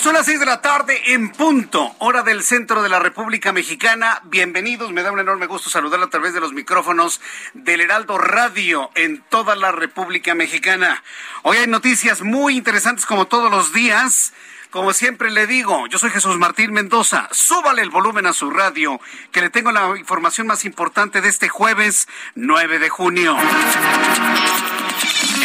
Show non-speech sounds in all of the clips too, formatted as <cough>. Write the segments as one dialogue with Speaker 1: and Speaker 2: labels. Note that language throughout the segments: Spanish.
Speaker 1: Son las seis de la tarde en punto, hora del centro de la República Mexicana. Bienvenidos, me da un enorme gusto saludar a través de los micrófonos del Heraldo Radio en toda la República Mexicana. Hoy hay noticias muy interesantes como todos los días. Como siempre le digo, yo soy Jesús Martín Mendoza. Súbale el volumen a su radio, que le tengo la información más importante de este jueves 9 de junio.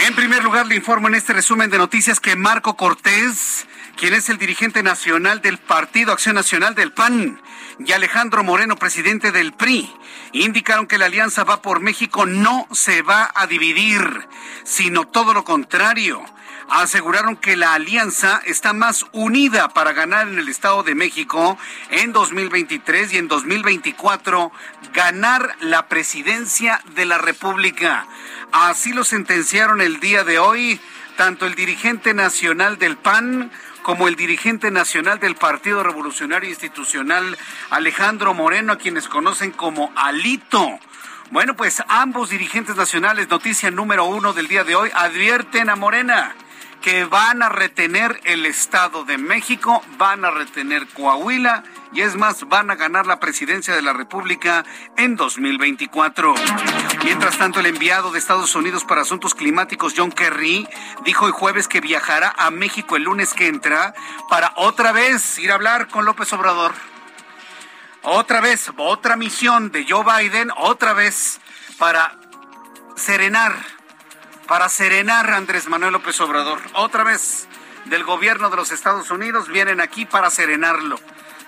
Speaker 1: En primer lugar, le informo en este resumen de noticias que Marco Cortés, quien es el dirigente nacional del Partido Acción Nacional del PAN, y Alejandro Moreno, presidente del PRI, indicaron que la alianza va por México no se va a dividir, sino todo lo contrario. Aseguraron que la alianza está más unida para ganar en el Estado de México en 2023 y en 2024 ganar la presidencia de la República. Así lo sentenciaron el día de hoy tanto el dirigente nacional del PAN como el dirigente nacional del Partido Revolucionario Institucional, Alejandro Moreno, a quienes conocen como Alito. Bueno, pues ambos dirigentes nacionales, noticia número uno del día de hoy, advierten a Morena que van a retener el Estado de México, van a retener Coahuila y es más, van a ganar la presidencia de la República en 2024. Mientras tanto, el enviado de Estados Unidos para Asuntos Climáticos, John Kerry, dijo el jueves que viajará a México el lunes que entra para otra vez ir a hablar con López Obrador. Otra vez, otra misión de Joe Biden, otra vez para serenar para serenar a Andrés Manuel López Obrador. Otra vez del gobierno de los Estados Unidos vienen aquí para serenarlo.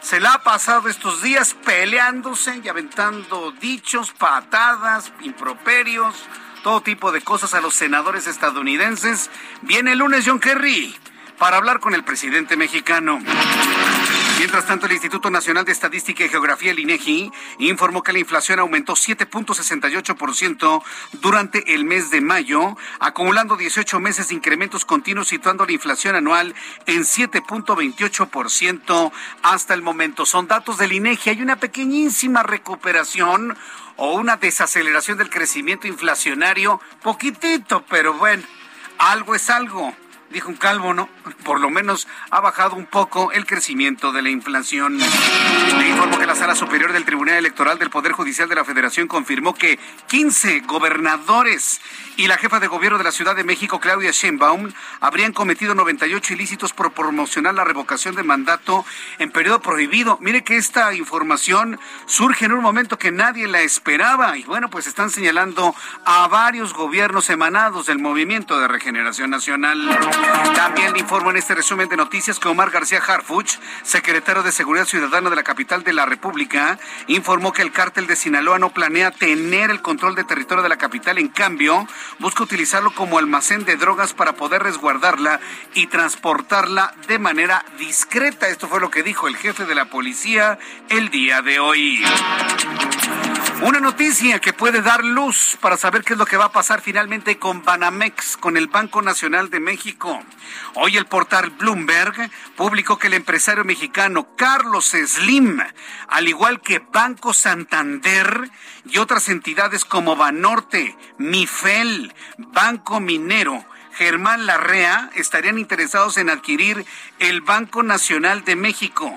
Speaker 1: Se la ha pasado estos días peleándose y aventando dichos, patadas, improperios, todo tipo de cosas a los senadores estadounidenses. Viene el lunes John Kerry para hablar con el presidente mexicano. Mientras tanto, el Instituto Nacional de Estadística y Geografía, el INEGI, informó que la inflación aumentó 7.68% durante el mes de mayo, acumulando 18 meses de incrementos continuos, situando la inflación anual en 7.28% hasta el momento. Son datos del INEGI. Hay una pequeñísima recuperación o una desaceleración del crecimiento inflacionario, poquitito, pero bueno, algo es algo dijo un calvo, ¿no? Por lo menos ha bajado un poco el crecimiento de la inflación. Le informo que la Sala Superior del Tribunal Electoral del Poder Judicial de la Federación confirmó que 15 gobernadores y la jefa de gobierno de la Ciudad de México, Claudia Sheinbaum, habrían cometido 98 ilícitos por promocionar la revocación de mandato en periodo prohibido. Mire que esta información surge en un momento que nadie la esperaba y bueno, pues están señalando a varios gobiernos emanados del Movimiento de Regeneración Nacional. También le informo en este resumen de noticias que Omar García Harfuch, secretario de Seguridad Ciudadana de la capital de la República, informó que el cártel de Sinaloa no planea tener el control de territorio de la capital. En cambio, busca utilizarlo como almacén de drogas para poder resguardarla y transportarla de manera discreta. Esto fue lo que dijo el jefe de la policía el día de hoy. Una noticia que puede dar luz para saber qué es lo que va a pasar finalmente con Banamex, con el Banco Nacional de México. Hoy el portal Bloomberg publicó que el empresario mexicano Carlos Slim, al igual que Banco Santander y otras entidades como Banorte, Mifel, Banco Minero, Germán Larrea estarían interesados en adquirir el Banco Nacional de México,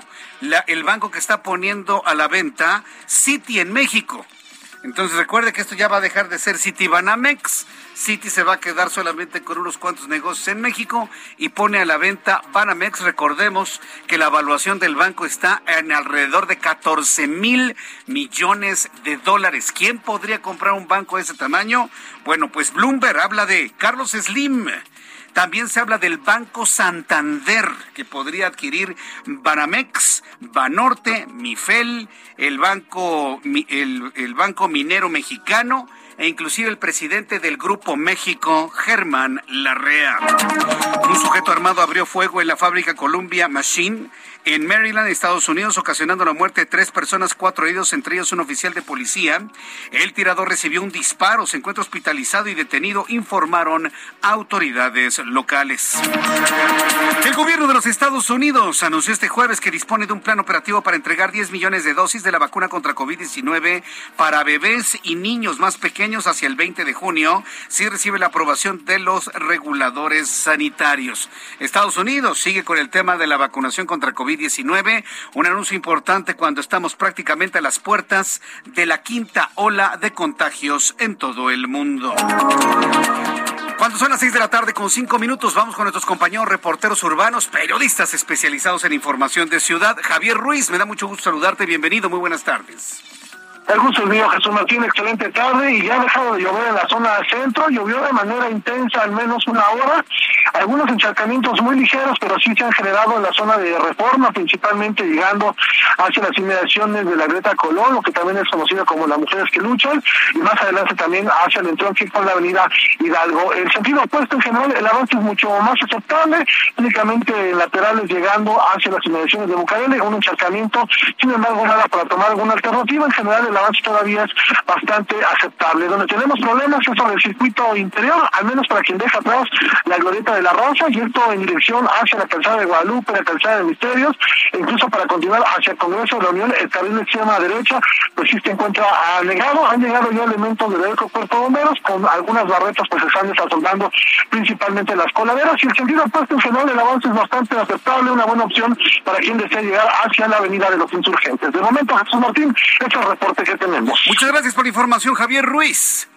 Speaker 1: el banco que está poniendo a la venta City en México. Entonces recuerde que esto ya va a dejar de ser Citibanamex. Citi se va a quedar solamente con unos cuantos negocios en México y pone a la venta Banamex. Recordemos que la evaluación del banco está en alrededor de 14 mil millones de dólares. ¿Quién podría comprar un banco de ese tamaño? Bueno, pues Bloomberg habla de Carlos Slim. También se habla del Banco Santander, que podría adquirir Banamex, Banorte, Mifel, el Banco, el, el Banco Minero Mexicano e inclusive el presidente del Grupo México, Germán Larrea. Un sujeto armado abrió fuego en la fábrica Columbia Machine en Maryland, Estados Unidos, ocasionando la muerte de tres personas, cuatro heridos, entre ellos un oficial de policía. El tirador recibió un disparo, se encuentra hospitalizado y detenido, informaron autoridades locales. El gobierno de los Estados Unidos anunció este jueves que dispone de un plan operativo para entregar 10 millones de dosis de la vacuna contra COVID-19 para bebés y niños más pequeños hacia el 20 de junio, si recibe la aprobación de los reguladores sanitarios. Estados Unidos sigue con el tema de la vacunación contra COVID-19 19 un anuncio importante cuando estamos prácticamente a las puertas de la quinta ola de contagios en todo el mundo. Cuando son las seis de la tarde con cinco minutos, vamos con nuestros compañeros reporteros urbanos, periodistas especializados en información de ciudad. Javier Ruiz, me da mucho gusto saludarte. Bienvenido, muy buenas tardes.
Speaker 2: El gusto es mío, Jesús Martín, excelente tarde y ya ha dejado de llover en la zona centro, llovió de manera intensa al menos una hora, algunos encharcamientos muy ligeros, pero sí se han generado en la zona de reforma, principalmente llegando hacia las inmediaciones de la Greta Colón, lo que también es conocido como las mujeres que luchan, y más adelante también hacia el entronque con la avenida Hidalgo. El sentido opuesto en general, el avance es mucho más aceptable, únicamente laterales llegando hacia las inmediaciones de Bucareli, un encharcamiento, sin embargo nada para tomar alguna alternativa, en general el avance todavía es bastante aceptable. Donde tenemos problemas es sobre el circuito interior, al menos para quien deja atrás la glorieta de la Rosa, y esto en dirección hacia la calzada de Guadalupe, la calzada de Misterios, e incluso para continuar hacia el Congreso de la Unión, el carril de extrema derecha, pues sí se encuentra anegado, han llegado ya elementos del Cuerpo de Bomberos, con algunas barretas pues se están desasoldando principalmente las coladeras, y el sentido opuesto en general el avance es bastante aceptable, una buena opción para quien desea llegar hacia la avenida de los insurgentes. De momento, Jesús Martín, hecho el tenemos.
Speaker 1: Muchas gracias por la información, Javier Ruiz.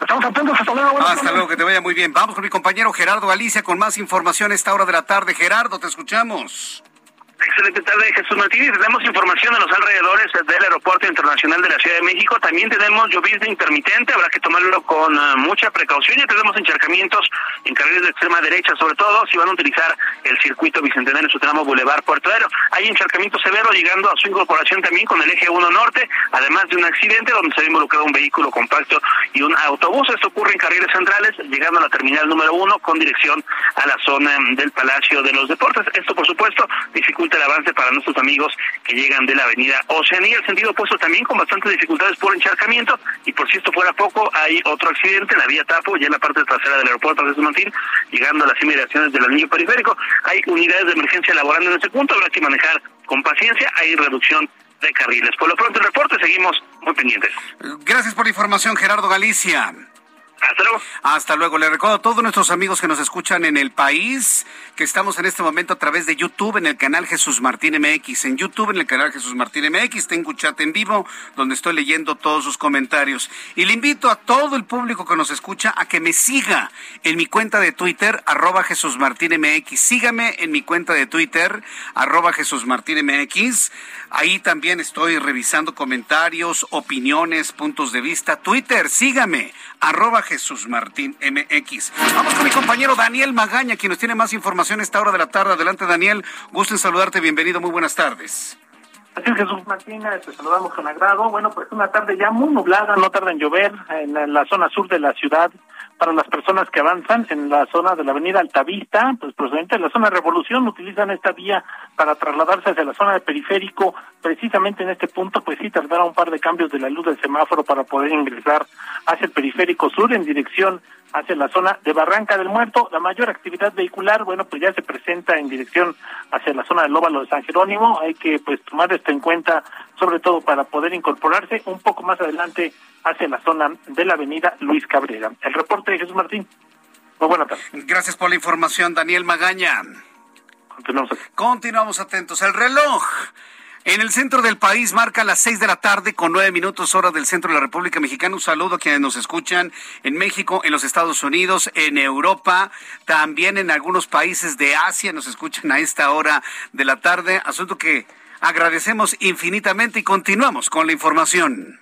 Speaker 2: Estamos atentos, hasta luego.
Speaker 1: Hasta luego, que te vaya muy bien. Vamos con mi compañero Gerardo Galicia con más información a esta hora de la tarde. Gerardo, te escuchamos.
Speaker 3: Excelente tarde, Jesús Martínez. Tenemos información de los alrededores del Aeropuerto Internacional de la Ciudad de México. También tenemos llovizna intermitente, habrá que tomarlo con uh, mucha precaución. Ya tenemos encharcamientos en carriles de extrema derecha, sobre todo si van a utilizar el circuito bicentenario en su tramo Boulevard Puerto Aero. Hay encharcamiento severo llegando a su incorporación también con el eje 1 norte, además de un accidente donde se ha involucrado un vehículo compacto y un autobús. Esto ocurre en carriles centrales, llegando a la terminal número 1 con dirección a la zona del Palacio de los Deportes. Esto, por supuesto, dificulta el avance para nuestros amigos que llegan de la avenida Oceanía, el sentido opuesto también con bastantes dificultades por encharcamiento y por si esto fuera poco, hay otro accidente en la vía Tapo, ya en la parte trasera del aeropuerto de llegando a las inmediaciones del anillo periférico. Hay unidades de emergencia laborando en ese punto, habrá que manejar con paciencia, hay reducción de carriles. Por lo pronto el reporte, seguimos muy pendientes.
Speaker 1: Gracias por la información, Gerardo Galicia.
Speaker 3: Hasta luego.
Speaker 1: Le recuerdo a todos nuestros amigos que nos escuchan en el país que estamos en este momento a través de YouTube en el canal Jesús Martín MX. En YouTube en el canal Jesús Martín MX tengo un chat en vivo donde estoy leyendo todos sus comentarios. Y le invito a todo el público que nos escucha a que me siga en mi cuenta de Twitter, arroba Jesús Martín MX. Sígame en mi cuenta de Twitter, arroba Jesús Martín MX. Ahí también estoy revisando comentarios, opiniones, puntos de vista. Twitter, sígame, arroba Jesús Martín MX. Vamos con mi compañero Daniel Magaña, quien nos tiene más información a esta hora de la tarde. Adelante, Daniel. Gusto en saludarte. Bienvenido. Muy buenas tardes.
Speaker 4: Así es, Jesús Martínez, te saludamos con agrado. Bueno, pues una tarde ya muy nublada, no tarda en llover en la zona sur de la ciudad para las personas que avanzan en la zona de la avenida Altavista, pues procedente de la zona de Revolución, utilizan esta vía para trasladarse hacia la zona de periférico. Precisamente en este punto, pues sí tardará un par de cambios de la luz del semáforo para poder ingresar hacia el periférico sur en dirección hacia la zona de Barranca del Muerto. La mayor actividad vehicular, bueno, pues ya se presenta en dirección hacia la zona del Óvalo de San Jerónimo. Hay que pues tomar esto en cuenta, sobre todo para poder incorporarse un poco más adelante hacia la zona de la avenida Luis Cabrera. El reporte de Jesús Martín. Muy buena tarde.
Speaker 1: Gracias por la información, Daniel Magaña.
Speaker 4: Continuamos.
Speaker 1: Continuamos atentos. El reloj En el centro del país marca las seis de la tarde con nueve minutos hora del centro de la República Mexicana. Un saludo a quienes nos escuchan en México, en los Estados Unidos, en Europa, también en algunos países de Asia nos escuchan a esta hora de la tarde. Asunto que agradecemos infinitamente y continuamos con la información.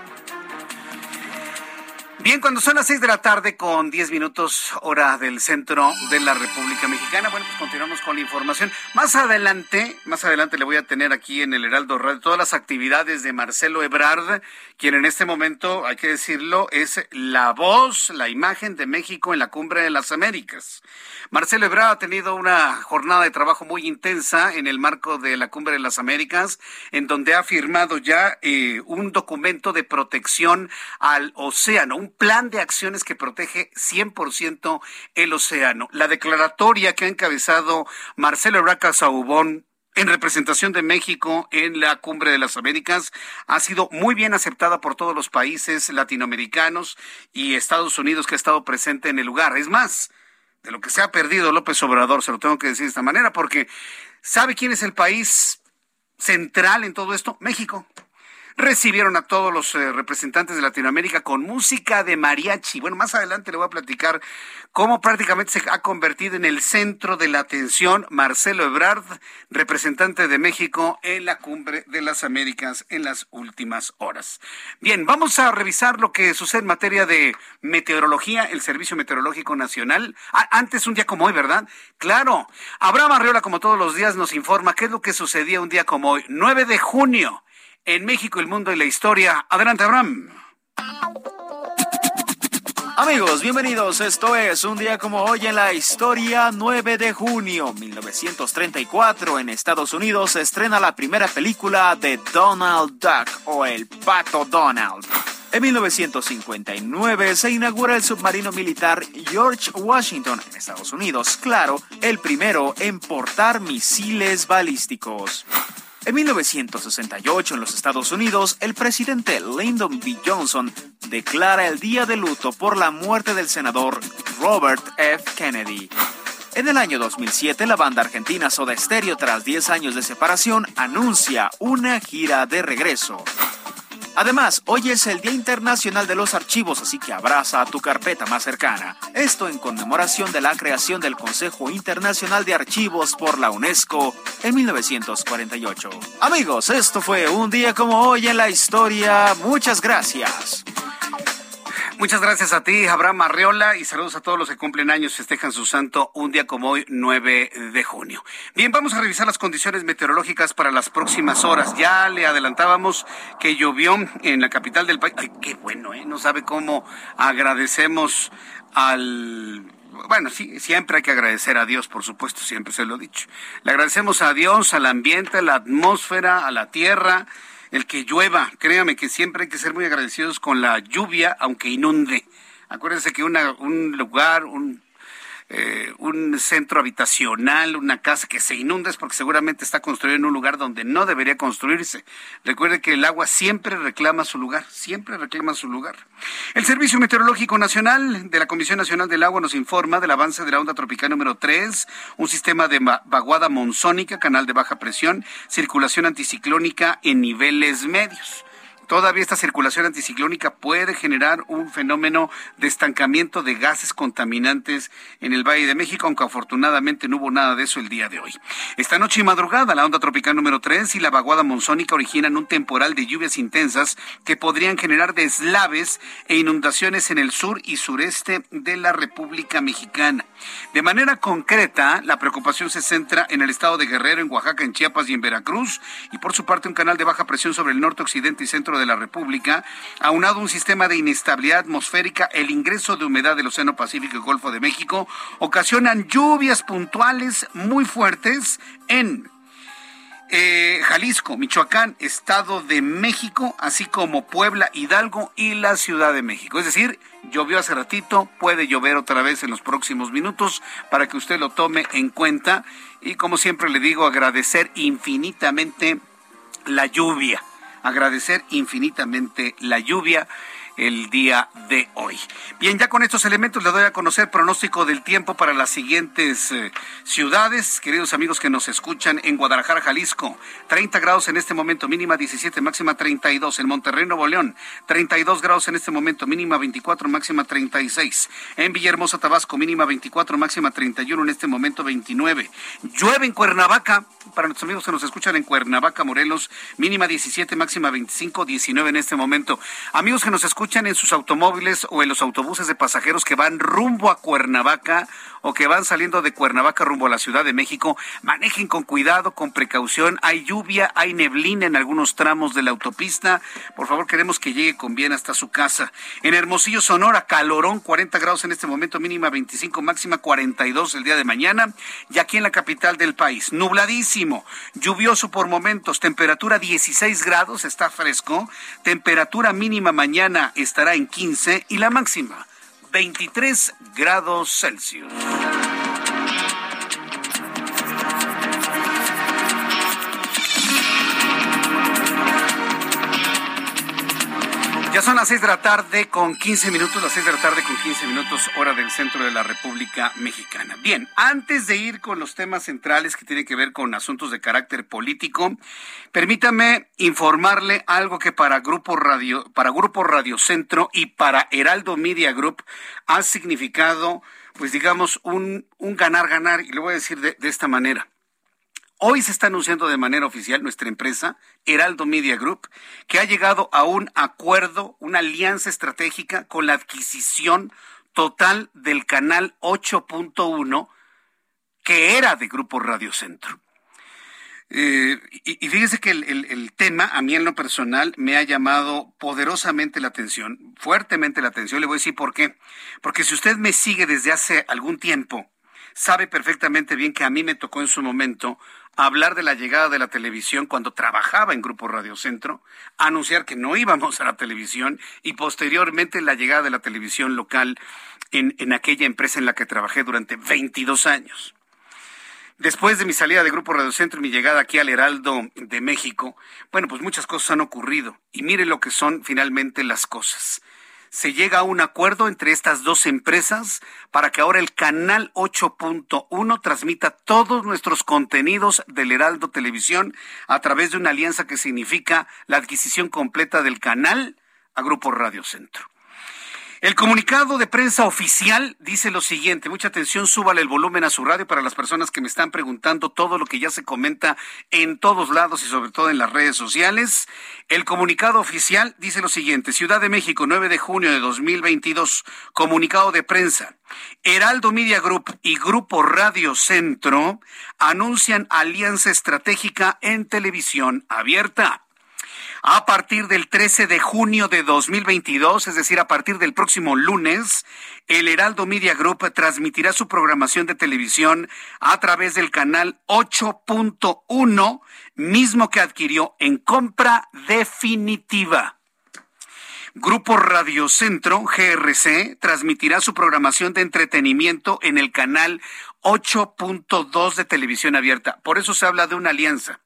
Speaker 1: Bien, cuando son las seis de la tarde con diez minutos hora del centro de la República Mexicana, bueno, pues continuamos con la información. Más adelante, más adelante le voy a tener aquí en el Heraldo Radio todas las actividades de Marcelo Ebrard, quien en este momento, hay que decirlo, es la voz, la imagen de México en la Cumbre de las Américas. Marcelo Ebrard ha tenido una jornada de trabajo muy intensa en el marco de la Cumbre de las Américas, en donde ha firmado ya eh, un documento de protección al océano, un plan de acciones que protege 100% el océano. La declaratoria que ha encabezado Marcelo Ebrard Saubón en representación de México en la Cumbre de las Américas ha sido muy bien aceptada por todos los países latinoamericanos y Estados Unidos que ha estado presente en el lugar. Es más, de lo que se ha perdido López Obrador, se lo tengo que decir de esta manera, porque ¿sabe quién es el país central en todo esto? México recibieron a todos los eh, representantes de Latinoamérica con música de mariachi. Bueno, más adelante le voy a platicar cómo prácticamente se ha convertido en el centro de la atención Marcelo Ebrard, representante de México en la cumbre de las Américas en las últimas horas. Bien, vamos a revisar lo que sucede en materia de meteorología, el Servicio Meteorológico Nacional. Ah, antes, un día como hoy, ¿verdad? Claro, Abraham Arriola, como todos los días, nos informa qué es lo que sucedía un día como hoy, 9 de junio en México, el mundo y la historia. Adelante, Abraham.
Speaker 5: Amigos, bienvenidos. Esto es un día como hoy en la historia, 9 de junio 1934. En Estados Unidos se estrena la primera película de Donald Duck o El Pato Donald. En 1959 se inaugura el submarino militar George Washington en Estados Unidos, claro, el primero en portar misiles balísticos. En 1968, en los Estados Unidos, el presidente Lyndon B. Johnson declara el día de luto por la muerte del senador Robert F. Kennedy. En el año 2007, la banda argentina Soda Stereo, tras 10 años de separación, anuncia una gira de regreso. Además, hoy es el Día Internacional de los Archivos, así que abraza a tu carpeta más cercana. Esto en conmemoración de la creación del Consejo Internacional de Archivos por la UNESCO en 1948. Amigos, esto fue un día como hoy en la historia. Muchas gracias.
Speaker 1: Muchas gracias a ti, Abraham Arreola, y saludos a todos los que cumplen años, festejan su santo un día como hoy, 9 de junio. Bien, vamos a revisar las condiciones meteorológicas para las próximas horas. Ya le adelantábamos que llovió en la capital del país. Ay, qué bueno, ¿eh? No sabe cómo agradecemos al bueno, sí, siempre hay que agradecer a Dios, por supuesto, siempre se lo he dicho. Le agradecemos a Dios, al ambiente, a la atmósfera, a la tierra, el que llueva. Créame que siempre hay que ser muy agradecidos con la lluvia, aunque inunde. Acuérdense que una, un lugar, un eh, un centro habitacional, una casa que se inunda es porque seguramente está construido en un lugar donde no debería construirse. Recuerde que el agua siempre reclama su lugar, siempre reclama su lugar. El Servicio Meteorológico Nacional de la Comisión Nacional del Agua nos informa del avance de la onda tropical número 3, un sistema de vaguada monzónica, canal de baja presión, circulación anticiclónica en niveles medios. Todavía esta circulación anticiclónica puede generar un fenómeno de estancamiento de gases contaminantes en el Valle de México, aunque afortunadamente no hubo nada de eso el día de hoy. Esta noche y madrugada, la onda tropical número 3 y la vaguada monzónica originan un temporal de lluvias intensas que podrían generar deslaves e inundaciones en el sur y sureste de la República Mexicana. De manera concreta, la preocupación se centra en el estado de Guerrero, en Oaxaca, en Chiapas y en Veracruz, y por su parte un canal de baja presión sobre el norte, occidente y centro de de la República, aunado un sistema de inestabilidad atmosférica, el ingreso de humedad del Océano Pacífico y Golfo de México, ocasionan lluvias puntuales muy fuertes en eh, Jalisco, Michoacán, Estado de México, así como Puebla, Hidalgo y la Ciudad de México. Es decir, llovió hace ratito, puede llover otra vez en los próximos minutos para que usted lo tome en cuenta. Y como siempre le digo, agradecer infinitamente la lluvia. Agradecer infinitamente la lluvia el día de hoy. Bien, ya con estos elementos le doy a conocer pronóstico del tiempo para las siguientes eh, ciudades, queridos amigos que nos escuchan en Guadalajara, Jalisco, 30 grados en este momento, mínima 17, máxima 32, en Monterrey, Nuevo León, 32 grados en este momento, mínima 24, máxima 36, en Villahermosa, Tabasco, mínima 24, máxima 31, en este momento 29, llueve en Cuernavaca, para nuestros amigos que nos escuchan en Cuernavaca, Morelos, mínima 17, máxima 25, 19 en este momento. Amigos que nos escuchan escuchan en sus automóviles o en los autobuses de pasajeros que van rumbo a Cuernavaca o que van saliendo de Cuernavaca rumbo a la Ciudad de México, manejen con cuidado, con precaución. Hay lluvia, hay neblina en algunos tramos de la autopista. Por favor, queremos que llegue con bien hasta su casa. En Hermosillo, Sonora, calorón, 40 grados en este momento, mínima 25, máxima 42 el día de mañana. Y aquí en la capital del país, nubladísimo, lluvioso por momentos, temperatura 16 grados, está fresco. Temperatura mínima mañana estará en 15 y la máxima 23 grados Celsius. Son las seis de la tarde con 15 minutos, las seis de la tarde con 15 minutos, hora del centro de la República Mexicana. Bien, antes de ir con los temas centrales que tienen que ver con asuntos de carácter político, permítame informarle algo que para Grupo Radio, para Grupo Radio Centro y para Heraldo Media Group ha significado, pues digamos, un, un ganar-ganar, y lo voy a decir de esta manera. Hoy se está anunciando de manera oficial nuestra empresa, Heraldo Media Group, que ha llegado a un acuerdo, una alianza estratégica con la adquisición total del canal 8.1 que era de Grupo Radio Centro. Eh, y, fíjese que el, tema, a mí en lo personal, me ha llamado poderosamente la atención, fuertemente la atención. Le voy a decir por qué. Porque si usted me sigue desde hace algún tiempo, sabe perfectamente bien que a mí me tocó en su momento hablar de la llegada de la televisión cuando trabajaba en Grupo Radio Centro, anunciar que no íbamos a la televisión y posteriormente la llegada de la televisión local en, en aquella empresa en la que trabajé durante 22 años. Después de mi salida de Grupo Radio Centro y mi llegada aquí al Heraldo de México, bueno, pues muchas cosas han ocurrido y mire lo que son finalmente las cosas se llega a un acuerdo entre estas dos empresas para que ahora el canal 8.1 transmita todos nuestros contenidos del Heraldo Televisión a través de una alianza que significa la adquisición completa del canal a Grupo Radio Centro. El comunicado de prensa oficial dice lo siguiente, mucha atención, súbale el volumen a su radio para las personas que me están preguntando todo lo que ya se comenta en todos lados y sobre todo en las redes sociales. El comunicado oficial dice lo siguiente, Ciudad de México, 9 de junio de 2022, comunicado de prensa. Heraldo Media Group y Grupo Radio Centro anuncian alianza estratégica en televisión abierta. A partir del 13 de junio de 2022, es decir, a partir del próximo lunes, el Heraldo Media Group transmitirá su programación de televisión a través del canal 8.1, mismo que adquirió en compra definitiva. Grupo Radio Centro, GRC, transmitirá su programación de entretenimiento en el canal 8.2 de televisión abierta. Por eso se habla de una alianza.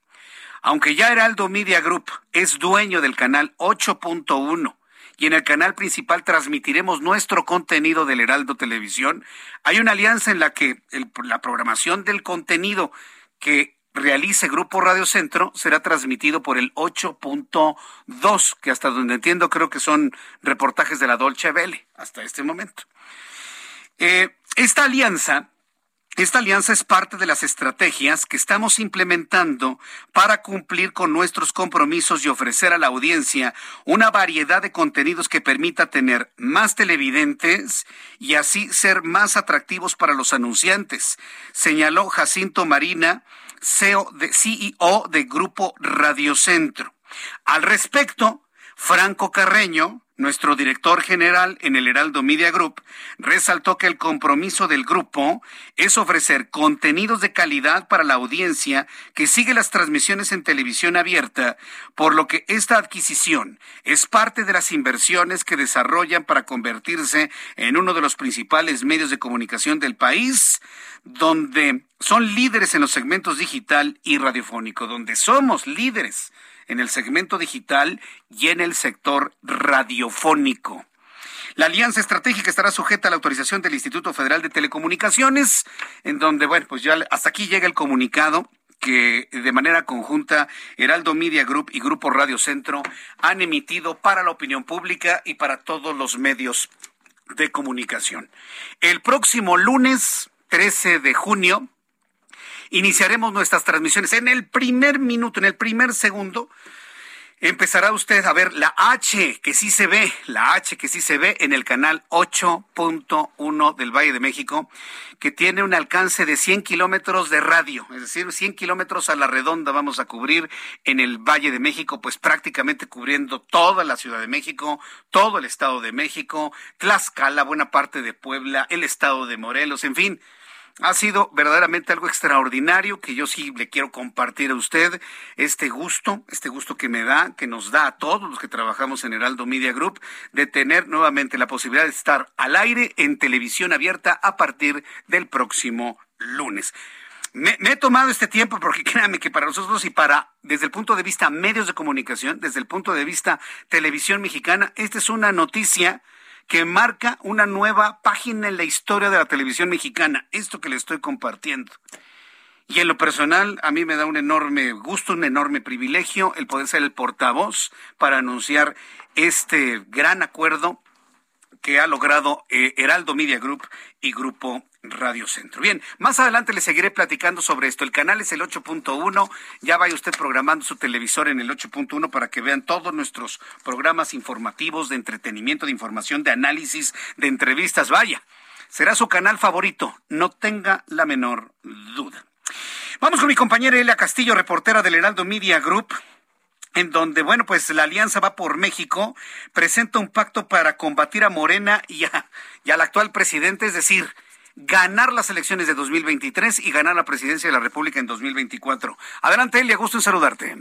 Speaker 1: Aunque ya Heraldo Media Group es dueño del canal 8.1 y en el canal principal transmitiremos nuestro contenido del Heraldo Televisión, hay una alianza en la que la programación del contenido que realice Grupo Radio Centro será transmitido por el 8.2, que hasta donde entiendo creo que son reportajes de la Dolce Vele hasta este momento. Eh, esta alianza esta alianza es parte de las estrategias que estamos implementando para cumplir con nuestros compromisos y ofrecer a la audiencia una variedad de contenidos que permita tener más televidentes y así ser más atractivos para los anunciantes, señaló Jacinto Marina, CEO de, CEO de Grupo Radiocentro. Al respecto, Franco Carreño, nuestro director general en el Heraldo Media Group, resaltó que el compromiso del grupo es ofrecer contenidos de calidad para la audiencia que sigue las transmisiones en televisión abierta, por lo que esta adquisición es parte de las inversiones que desarrollan para convertirse en uno de los principales medios de comunicación del país, donde son líderes en los segmentos digital y radiofónico, donde somos líderes en el segmento digital y en el sector radiofónico. La alianza estratégica estará sujeta a la autorización del Instituto Federal de Telecomunicaciones, en donde, bueno, pues ya hasta aquí llega el comunicado que de manera conjunta Heraldo Media Group y Grupo Radio Centro han emitido para la opinión pública y para todos los medios de comunicación. El próximo lunes 13 de junio iniciaremos nuestras transmisiones. En el primer minuto, en el primer segundo, empezará usted a ver la H que sí se ve, la H que sí se ve en el canal 8.1 del Valle de México, que tiene un alcance de 100 kilómetros de radio, es decir, 100 kilómetros a la redonda vamos a cubrir en el Valle de México, pues prácticamente cubriendo toda la Ciudad de México, todo el Estado de México, Tlaxcala, buena parte de Puebla, el Estado de Morelos, en fin ha sido verdaderamente algo extraordinario que yo sí le quiero compartir a usted este gusto, este gusto que me da, que nos da a todos los que trabajamos en Heraldo Media Group, de tener nuevamente la posibilidad de estar al aire en televisión abierta a partir del próximo lunes. Me, he tomado este tiempo porque <laughs> créanme que para nosotros y para, desde el punto de vista medios de comunicación, desde el punto de vista televisión mexicana, esta es una noticia que marca una nueva página en la historia de la televisión mexicana, esto que le estoy compartiendo. Y en lo personal, a mí me da un enorme gusto, un enorme privilegio el poder ser el portavoz para anunciar este gran acuerdo que ha logrado eh, Heraldo Media Group y Grupo Radio Centro. Bien, más adelante le seguiré platicando sobre esto. El canal es el 8.1. Ya vaya usted programando su televisor en el 8.1 para que vean todos nuestros programas informativos de entretenimiento, de información, de análisis, de entrevistas. Vaya, será su canal favorito. No tenga la menor duda. Vamos con mi compañera Elia Castillo, reportera del Heraldo Media Group en donde, bueno, pues la Alianza va por México, presenta un pacto para combatir a Morena y, y al actual presidente, es decir, ganar las elecciones de 2023 y ganar la presidencia de la República en 2024. Adelante, Elia, gusto en saludarte.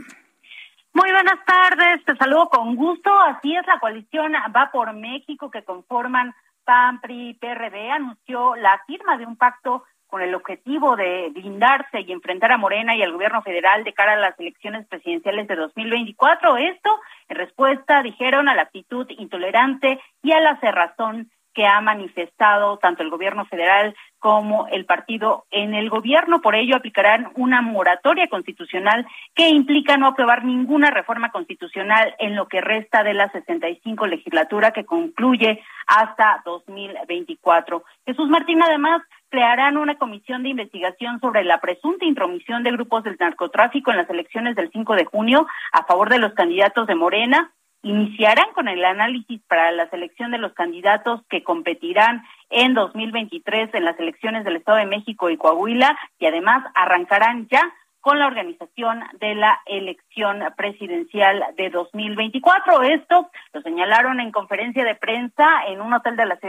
Speaker 6: Muy buenas tardes, te saludo con gusto. Así es, la coalición Va por México que conforman PAN, PRI PRD anunció la firma de un pacto con el objetivo de blindarse y enfrentar a Morena y al gobierno federal de cara a las elecciones presidenciales de 2024. Esto en respuesta, dijeron, a la actitud intolerante y a la cerrazón que ha manifestado tanto el gobierno federal como el partido en el gobierno. Por ello, aplicarán una moratoria constitucional que implica no aprobar ninguna reforma constitucional en lo que resta de la 65 legislatura que concluye hasta 2024. Jesús Martín, además, crearán una comisión de investigación sobre la presunta intromisión de grupos del narcotráfico en las elecciones del 5 de junio a favor de los candidatos de Morena iniciarán con el análisis para la selección de los candidatos que competirán en 2023 en las elecciones del Estado de México y Coahuila y además arrancarán ya con la organización de la elección presidencial de 2024. Esto lo señalaron en conferencia de prensa en un hotel de la,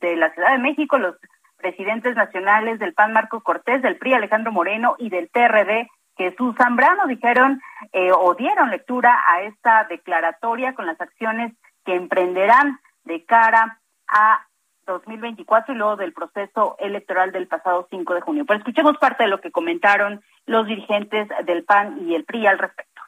Speaker 6: de la Ciudad de México los presidentes nacionales del PAN Marco Cortés, del PRI Alejandro Moreno y del TRD Jesús Zambrano dijeron eh, o dieron lectura a esta declaratoria con las acciones que emprenderán de cara a 2024 y luego del proceso electoral del pasado 5 de junio. Pero escuchemos parte de lo que comentaron los dirigentes del PAN y el PRI al respecto.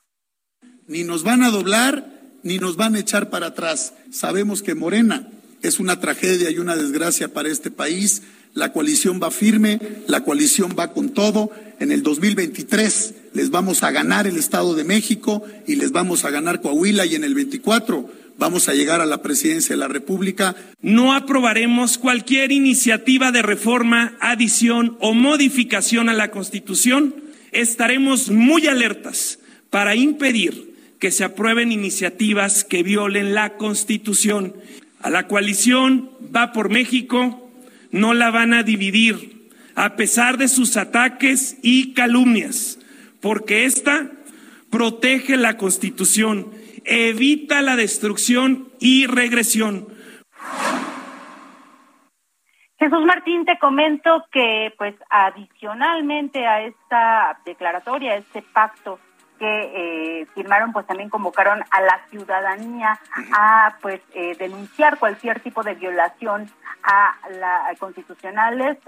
Speaker 7: Ni nos van a doblar ni nos van a echar para atrás. Sabemos que Morena es una tragedia y una desgracia para este país. La coalición va firme, la coalición va con todo en el 2023 les vamos a ganar el Estado de México y les vamos a ganar Coahuila y en el 24 vamos a llegar a la presidencia de la República.
Speaker 8: No aprobaremos cualquier iniciativa de reforma, adición o modificación a la Constitución. Estaremos muy alertas para impedir que se aprueben iniciativas que violen la Constitución. A la coalición va por México, no la van a dividir a pesar de sus ataques y calumnias, porque ésta protege la Constitución evita la destrucción y regresión.
Speaker 6: Jesús Martín, te comento que, pues, adicionalmente a esta declaratoria, a este pacto que eh, firmaron, pues también convocaron a la ciudadanía a, pues, eh, denunciar cualquier tipo de violación a la constitucionales,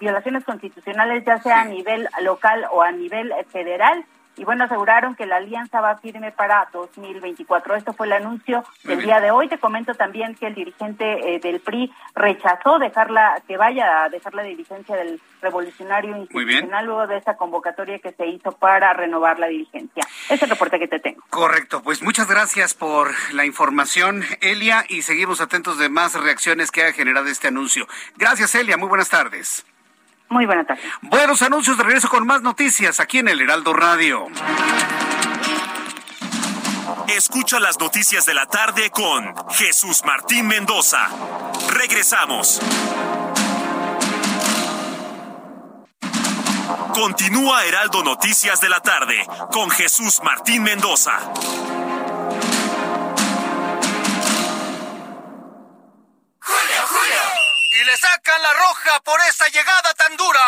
Speaker 6: violaciones constitucionales, ya sea a nivel local o a nivel federal y bueno, aseguraron que la alianza va firme para 2024. Esto fue el anuncio del día de hoy. Te comento también que el dirigente eh, del PRI rechazó dejarla, que vaya a dejar la dirigencia del revolucionario institucional luego de esa convocatoria que se hizo para renovar la dirigencia. Ese es el reporte que te tengo.
Speaker 1: Correcto, pues muchas gracias por la información, Elia, y seguimos atentos de más reacciones que ha generado este anuncio. Gracias, Elia, muy buenas tardes.
Speaker 6: Muy buenas tardes.
Speaker 1: Buenos anuncios de regreso con más noticias aquí en el Heraldo Radio.
Speaker 9: Escucha las noticias de la tarde con Jesús Martín Mendoza. Regresamos. Continúa Heraldo Noticias de la tarde con Jesús Martín Mendoza.
Speaker 10: Roja por esa llegada tan dura.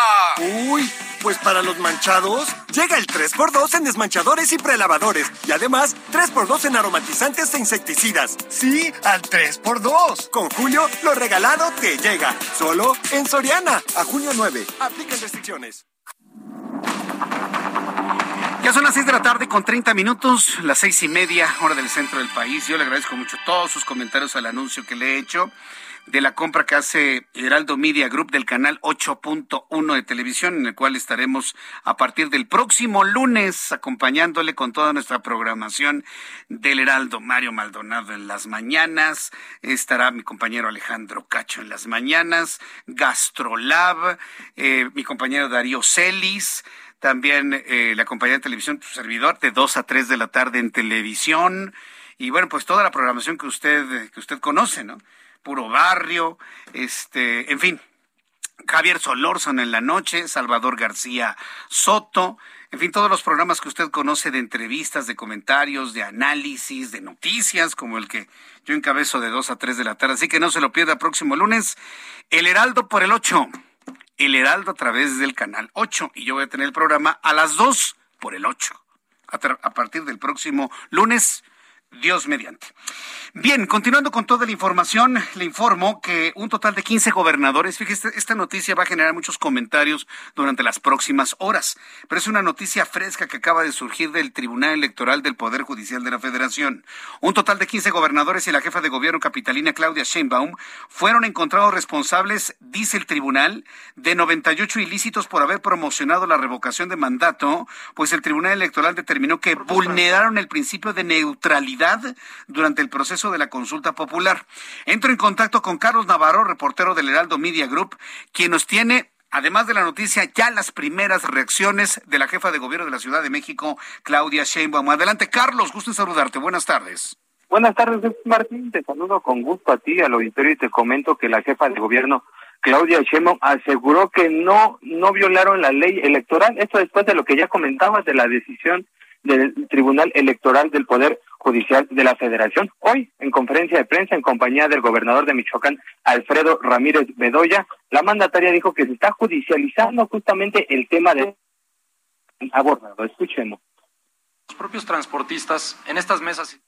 Speaker 10: Uy, pues para los manchados, llega el 3x2 en desmanchadores y prelavadores. Y además, 3x2 en aromatizantes e insecticidas. Sí, al 3x2. Con Julio, lo regalado te llega. Solo en Soriana. A junio 9. Aplican restricciones.
Speaker 1: Ya son las 6 de la tarde con 30 minutos, las seis y media, hora del centro del país. Yo le agradezco mucho todos sus comentarios al anuncio que le he hecho de la compra que hace Heraldo Media Group del canal 8.1 de televisión, en el cual estaremos a partir del próximo lunes acompañándole con toda nuestra programación del Heraldo. Mario Maldonado en las mañanas, estará mi compañero Alejandro Cacho en las mañanas, Gastrolab, eh, mi compañero Darío Celis, también eh, la compañía de televisión, tu servidor, de 2 a 3 de la tarde en televisión. Y bueno, pues toda la programación que usted, que usted conoce, ¿no? Puro Barrio, este, en fin, Javier Solórzano en la noche, Salvador García Soto, en fin, todos los programas que usted conoce de entrevistas, de comentarios, de análisis, de noticias, como el que yo encabezo de 2 a 3 de la tarde. Así que no se lo pierda próximo lunes. El Heraldo por el 8. El Heraldo a través del canal 8. Y yo voy a tener el programa a las 2 por el 8. A, a partir del próximo lunes, Dios mediante. Bien, continuando con toda la información, le informo que un total de 15 gobernadores, fíjese, esta noticia va a generar muchos comentarios durante las próximas horas, pero es una noticia fresca que acaba de surgir del Tribunal Electoral del Poder Judicial de la Federación. Un total de 15 gobernadores y la jefa de gobierno capitalina Claudia Sheinbaum fueron encontrados responsables, dice el tribunal, de 98 ilícitos por haber promocionado la revocación de mandato, pues el Tribunal Electoral determinó que vulneraron el principio de neutralidad durante el proceso de la consulta popular. Entro en contacto con Carlos Navarro, reportero del Heraldo Media Group, quien nos tiene Además de la noticia, ya las primeras reacciones de la jefa de gobierno de la Ciudad de México, Claudia Sheinbaum. Adelante, Carlos, gusto en saludarte. Buenas tardes.
Speaker 11: Buenas tardes, Martín. Te saludo con gusto a ti, al auditorio, y te comento que la jefa de gobierno, Claudia Sheinbaum, aseguró que no, no violaron la ley electoral. Esto después de lo que ya comentabas de la decisión del Tribunal Electoral del Poder Judicial de la Federación. Hoy, en conferencia de prensa en compañía del gobernador de Michoacán, Alfredo Ramírez Bedoya, la mandataria dijo que se está judicializando justamente el tema de abordado. Escuchemos.
Speaker 12: Los propios transportistas en estas mesas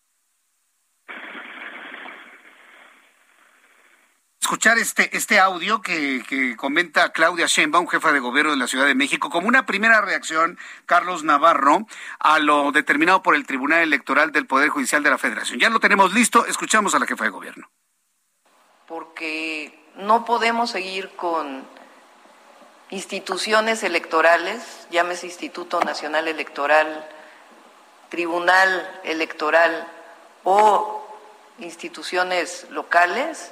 Speaker 1: escuchar este, este audio que, que comenta Claudia Sheinbaum, jefa de gobierno de la Ciudad de México, como una primera reacción, Carlos Navarro, a lo determinado por el Tribunal Electoral del Poder Judicial de la Federación. Ya lo tenemos listo, escuchamos a la jefa de gobierno.
Speaker 13: Porque no podemos seguir con instituciones electorales, llámese Instituto Nacional Electoral, Tribunal Electoral o instituciones locales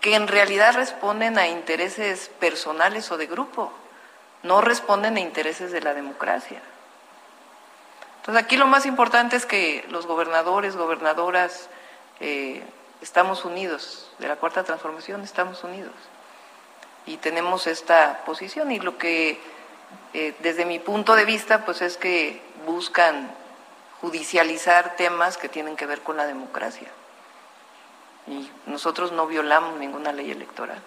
Speaker 13: que en realidad responden a intereses personales o de grupo, no responden a intereses de la democracia. Entonces aquí lo más importante es que los gobernadores, gobernadoras, eh, estamos unidos, de la cuarta transformación estamos unidos y tenemos esta posición y lo que eh, desde mi punto de vista pues es que buscan judicializar temas que tienen que ver con la democracia. Y nosotros no violamos ninguna ley electoral.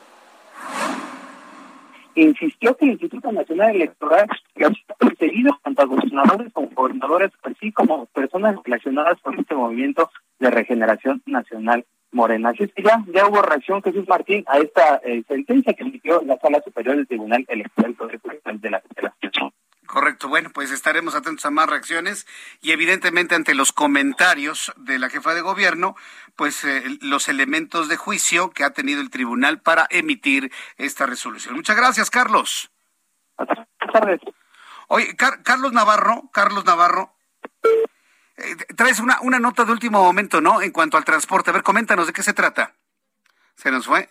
Speaker 11: Insistió que el Instituto Nacional Electoral ha perseguido tanto a gobernadores como gobernadores, así como personas relacionadas con este movimiento de regeneración nacional morena. Así es que ya, ya hubo reacción, Jesús Martín, a esta eh, sentencia que emitió la Sala Superior del Tribunal Electoral de la Federación.
Speaker 1: Correcto, bueno, pues estaremos atentos a más reacciones y evidentemente ante los comentarios de la jefa de gobierno, pues eh, los elementos de juicio que ha tenido el tribunal para emitir esta resolución. Muchas gracias, Carlos.
Speaker 11: Buenas tardes.
Speaker 1: Oye, Carlos Navarro, Carlos Navarro, eh, traes una, una nota de último momento, ¿no? En cuanto al transporte. A ver, coméntanos de qué se trata. Se nos fue.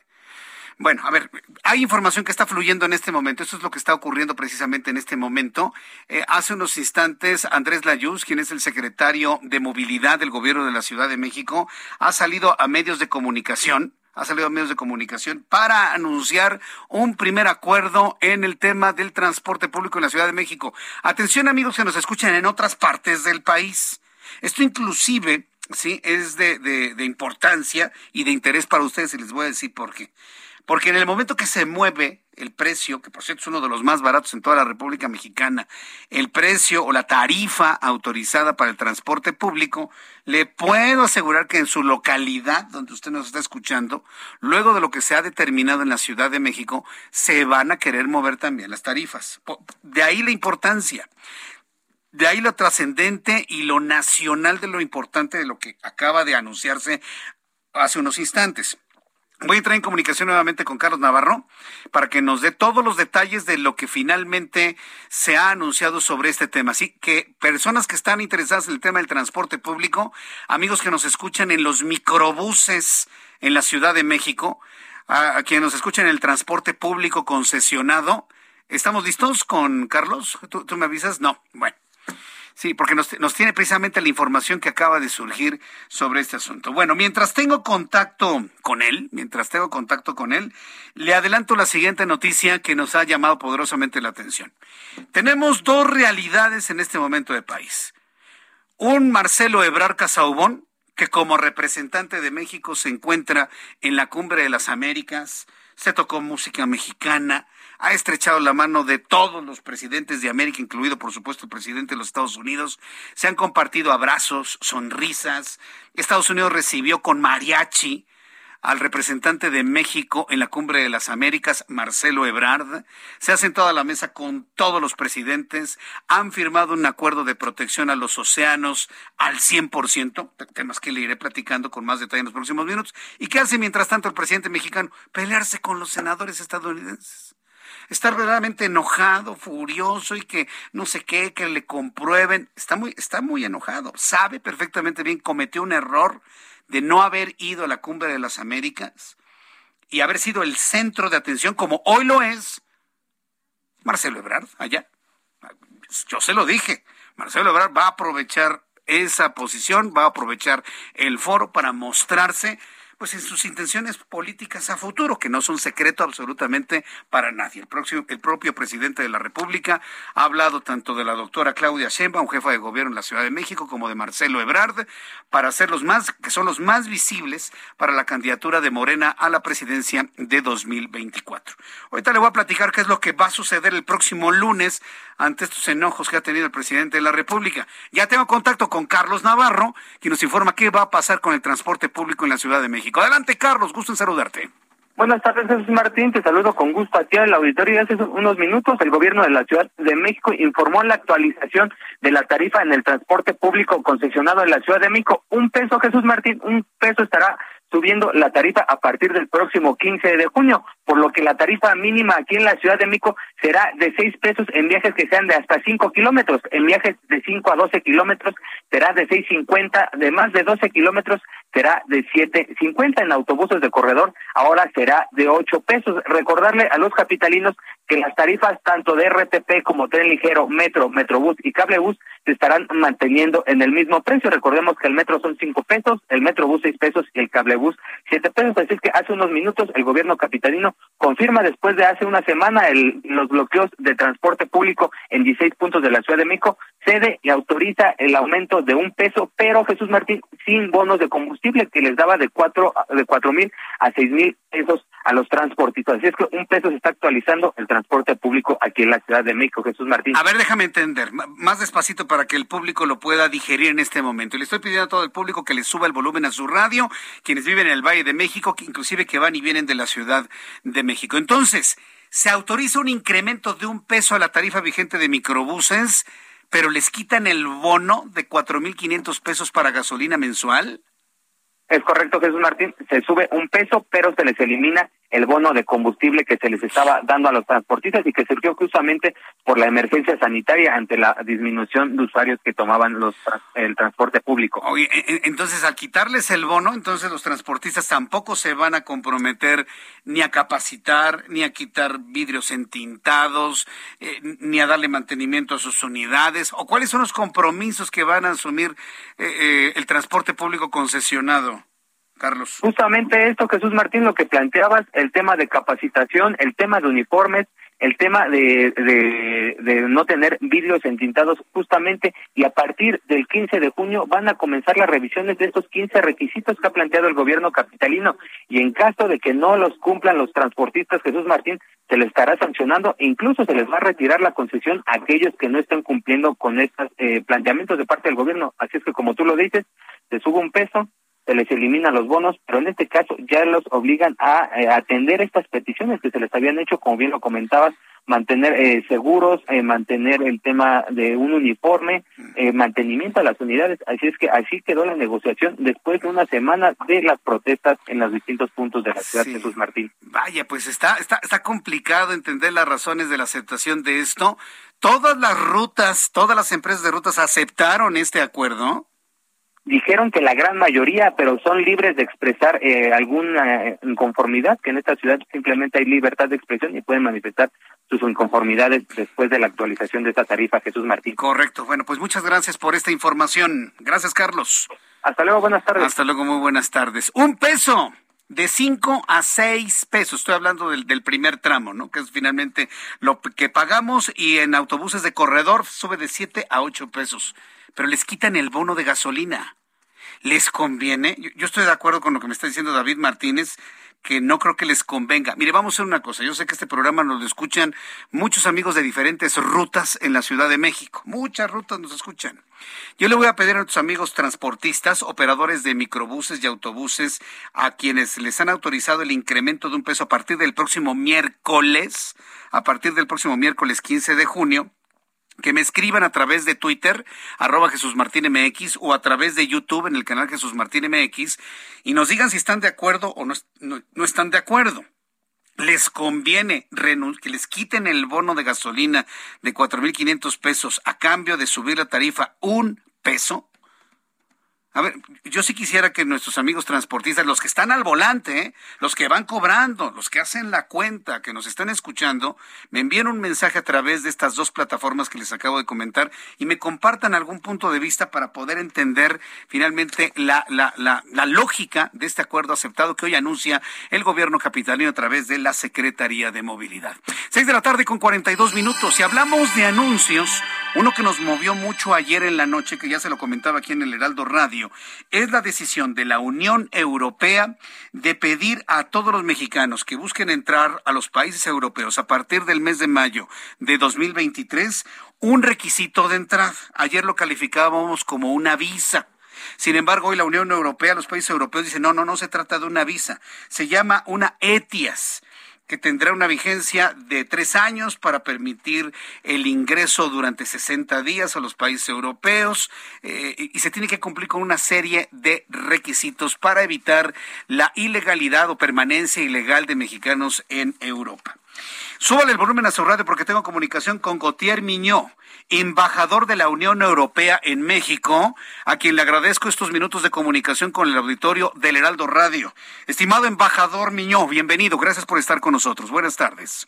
Speaker 1: Bueno, a ver, hay información que está fluyendo en este momento. Eso es lo que está ocurriendo precisamente en este momento. Eh, hace unos instantes, Andrés Layuz, quien es el secretario de Movilidad del Gobierno de la Ciudad de México, ha salido a medios de comunicación ha salido a medios de comunicación para anunciar un primer acuerdo en el tema del transporte público en la Ciudad de México. Atención amigos que nos escuchan en otras partes del país. Esto inclusive, sí, es de, de, de importancia y de interés para ustedes y les voy a decir por qué. Porque en el momento que se mueve el precio, que por cierto es uno de los más baratos en toda la República Mexicana, el precio o la tarifa autorizada para el transporte público, le puedo asegurar que en su localidad donde usted nos está escuchando, luego de lo que se ha determinado en la Ciudad de México, se van a querer mover también las tarifas. De ahí la importancia. De ahí lo trascendente y lo nacional de lo importante de lo que acaba de anunciarse hace unos instantes. Voy a entrar en comunicación nuevamente con Carlos Navarro para que nos dé todos los detalles de lo que finalmente se ha anunciado sobre este tema. Así que personas que están interesadas en el tema del transporte público, amigos que nos escuchan en los microbuses en la Ciudad de México, a, quienes nos escuchan en el transporte público concesionado, ¿estamos listos con Carlos? ¿Tú, tú me avisas? No. Bueno. Sí, porque nos, tiene precisamente la información que acaba de surgir sobre este asunto. Bueno, mientras tengo contacto con él, mientras tengo contacto con él, le adelanto la siguiente noticia que nos ha llamado poderosamente la atención. Tenemos dos realidades en este momento de país. Un Marcelo Ebrar Casaubón, que como representante de México se encuentra en la Cumbre de las Américas, se tocó música mexicana, ha estrechado la mano de todos los presidentes de América, incluido por supuesto el presidente de los Estados Unidos. Se han compartido abrazos, sonrisas. Estados Unidos recibió con mariachi al representante de México en la Cumbre de las Américas, Marcelo Ebrard. Se ha sentado a la mesa con todos los presidentes, han firmado un acuerdo de protección a los océanos al 100%, temas que le iré platicando con más detalle en los próximos minutos. ¿Y qué hace mientras tanto el presidente mexicano? Pelearse con los senadores estadounidenses estar verdaderamente enojado, furioso y que no sé qué, que le comprueben. Está muy, está muy enojado. Sabe perfectamente bien, cometió un error de no haber ido a la cumbre de las Américas y haber sido el centro de atención como hoy lo es Marcelo Ebrard allá. Yo se lo dije. Marcelo Ebrard va a aprovechar esa posición, va a aprovechar el foro para mostrarse pues en sus intenciones políticas a futuro, que no son secreto absolutamente para nadie. El, próximo, el propio presidente de la República ha hablado tanto de la doctora Claudia Sheinbaum, jefa de gobierno en la Ciudad de México, como de Marcelo Ebrard, para ser los más, que son los más visibles para la candidatura de Morena a la presidencia de 2024. Ahorita le voy a platicar qué es lo que va a suceder el próximo lunes ante estos enojos que ha tenido el presidente de la República. Ya tengo contacto con Carlos Navarro, quien nos informa qué va a pasar con el transporte público en la Ciudad de México. Adelante, Carlos, gusto en saludarte.
Speaker 11: Buenas tardes, Jesús Martín. Te saludo con gusto a ti en la auditorio. Hace unos minutos el gobierno de la Ciudad de México informó la actualización de la tarifa en el transporte público concesionado en la Ciudad de México. Un peso, Jesús Martín, un peso estará subiendo la tarifa a partir del próximo 15 de junio, por lo que la tarifa mínima aquí en la Ciudad de México será de 6 pesos en viajes que sean de hasta 5 kilómetros, en viajes de 5 a 12 kilómetros será de 6.50, de más de 12 kilómetros será de 7.50 en autobuses de corredor, ahora será de 8 pesos. Recordarle a los capitalinos que las tarifas tanto de RTP como tren ligero, metro, metrobús y cablebús se estarán manteniendo en el mismo precio. Recordemos que el metro son 5 pesos, el metrobús 6 pesos y el cablebús 7 pesos. Así que hace unos minutos el gobierno capitalino confirma después de hace una semana el, los bloqueos de transporte público en 16 puntos de la Ciudad de México, cede y autoriza el aumento de un peso, pero Jesús Martín sin bonos de combustible que les daba de cuatro de cuatro mil a seis mil pesos a los transportistas. Así es que un peso se está actualizando el transporte público aquí en la Ciudad de México, Jesús Martín.
Speaker 1: A ver, déjame entender, más despacito para que el público lo pueda digerir en este momento. Le estoy pidiendo a todo el público que le suba el volumen a su radio, quienes viven en el Valle de México, inclusive que van y vienen de la Ciudad de México. Entonces, se autoriza un incremento de un peso a la tarifa vigente de microbuses pero les quitan el bono de 4.500 pesos para gasolina mensual.
Speaker 11: Es correcto, Jesús Martín. Se sube un peso, pero se les elimina el bono de combustible que se les estaba dando a los transportistas y que surgió justamente por la emergencia sanitaria ante la disminución de usuarios que tomaban los el transporte público.
Speaker 1: E, e, entonces al quitarles el bono, entonces los transportistas tampoco se van a comprometer ni a capacitar, ni a quitar vidrios entintados, eh, ni a darle mantenimiento a sus unidades. ¿O cuáles son los compromisos que van a asumir eh, eh, el transporte público concesionado? Carlos.
Speaker 11: Justamente esto, Jesús Martín, lo que planteabas, el tema de capacitación, el tema de uniformes, el tema de, de, no tener vidrios entintados justamente y a partir del 15 de junio van a comenzar las revisiones de estos 15 requisitos que ha planteado el gobierno capitalino y en caso de que no los cumplan los transportistas Jesús Martín se les estará sancionando e incluso se les va a retirar la concesión a aquellos que no estén cumpliendo con estos eh, planteamientos de parte del gobierno así es que como tú lo dices se sube un peso se les eliminan los bonos, pero en este caso ya los obligan a eh, atender estas peticiones que se les habían hecho, como bien lo comentabas, mantener eh, seguros, eh, mantener el tema de un uniforme, mantenimiento a las unidades. Así es que así quedó la negociación después de una semana de las protestas en los distintos puntos de la ciudad, de Jesús Martín.
Speaker 1: Vaya, pues está, está, está complicado entender las razones de la aceptación de esto. Todas las rutas, todas las empresas de rutas aceptaron este acuerdo
Speaker 11: dijeron que la gran mayoría, pero son libres de expresar eh, alguna inconformidad, que en esta ciudad simplemente hay libertad de expresión y pueden manifestar sus inconformidades después de la actualización de esta tarifa, Jesús Martín.
Speaker 1: Correcto. Bueno, pues muchas gracias por esta información. Gracias, Carlos.
Speaker 11: Hasta luego, buenas tardes.
Speaker 1: Hasta luego, muy buenas tardes. Un peso de cinco a seis pesos. Estoy hablando del, del, primer tramo, ¿no? Que es finalmente lo que pagamos y en autobuses de corredor sube de siete a ocho pesos pero les quitan el bono de gasolina. ¿Les conviene? Yo, estoy de acuerdo con lo que me está diciendo David Martínez, que no creo que les convenga. Mire, vamos a hacer una cosa. Yo sé que este programa nos lo escuchan muchos amigos de diferentes rutas en la Ciudad de México. Muchas rutas nos escuchan. Yo le voy a pedir a nuestros amigos transportistas, operadores de microbuses y autobuses, a quienes les han autorizado el incremento de un peso a partir del próximo miércoles, a partir del próximo miércoles 15 de junio, que me escriban a través de Twitter, arroba Jesús Martín MX, o a través de YouTube en el canal Jesús Martín MX, y nos digan si están de acuerdo o no, no, están de acuerdo. ¿Les conviene que les quiten el bono de gasolina de 4.500 pesos a cambio de subir la tarifa un peso? A ver, yo sí quisiera que nuestros amigos transportistas, los que están al volante, ¿eh? los que van cobrando, los que hacen la cuenta, que nos están escuchando, me envíen un mensaje a través de estas dos plataformas que les acabo de comentar y me compartan algún punto de vista para poder entender finalmente la, la, la, la lógica de este acuerdo aceptado que hoy anuncia el gobierno capitalino a través de la Secretaría de Movilidad. Seis de la tarde con 42 minutos. Si hablamos de anuncios, uno que nos movió mucho ayer en la noche, que ya se lo comentaba aquí en el Heraldo Radio, es la decisión de la Unión Europea de pedir a todos los mexicanos que busquen entrar a los países europeos a partir del mes de mayo de 2023 un requisito de entrada. Ayer lo calificábamos como una visa. Sin embargo, hoy la Unión Europea, los países europeos dicen, no, no, no se trata de una visa, se llama una ETIAS que tendrá una vigencia de tres años para permitir el ingreso durante 60 días a los países europeos eh, y se tiene que cumplir con una serie de requisitos para evitar la ilegalidad o permanencia ilegal de mexicanos en Europa. Súbale el volumen a su radio porque tengo comunicación con Gautier Miñó, embajador de la Unión Europea en México, a quien le agradezco estos minutos de comunicación con el auditorio del Heraldo Radio. Estimado embajador Miñó, bienvenido, gracias por estar con nosotros. Buenas tardes.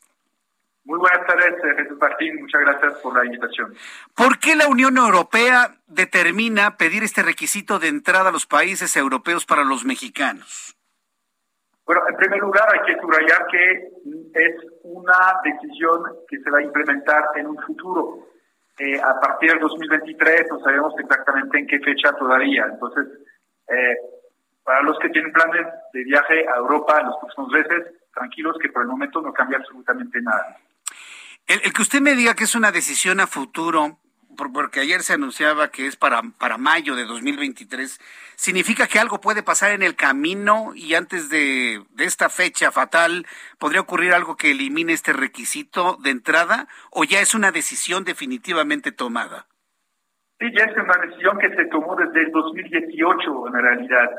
Speaker 14: Muy buenas tardes, Jesús Martín. Muchas gracias por la invitación.
Speaker 1: ¿Por qué la Unión Europea determina pedir este requisito de entrada a los países europeos para los mexicanos?
Speaker 14: Bueno, en primer lugar hay que subrayar que es una decisión que se va a implementar en un futuro. eh, a partir del 2023 no sabemos exactamente en qué fecha todavía. Entonces, eh, para los que tienen planes de viaje a Europa en los próximos meses, tranquilos que por el momento no cambia absolutamente nada.
Speaker 1: El, el, que usted me diga que es una decisión a futuro, porque ayer se anunciaba que es para, para mayo de 2023, ¿significa que algo puede pasar en el camino y antes de, esta fecha fatal podría ocurrir algo que elimine este requisito de entrada o ya es una decisión definitivamente tomada?
Speaker 14: Sí, ya es una decisión que se tomó desde el 2018 en realidad.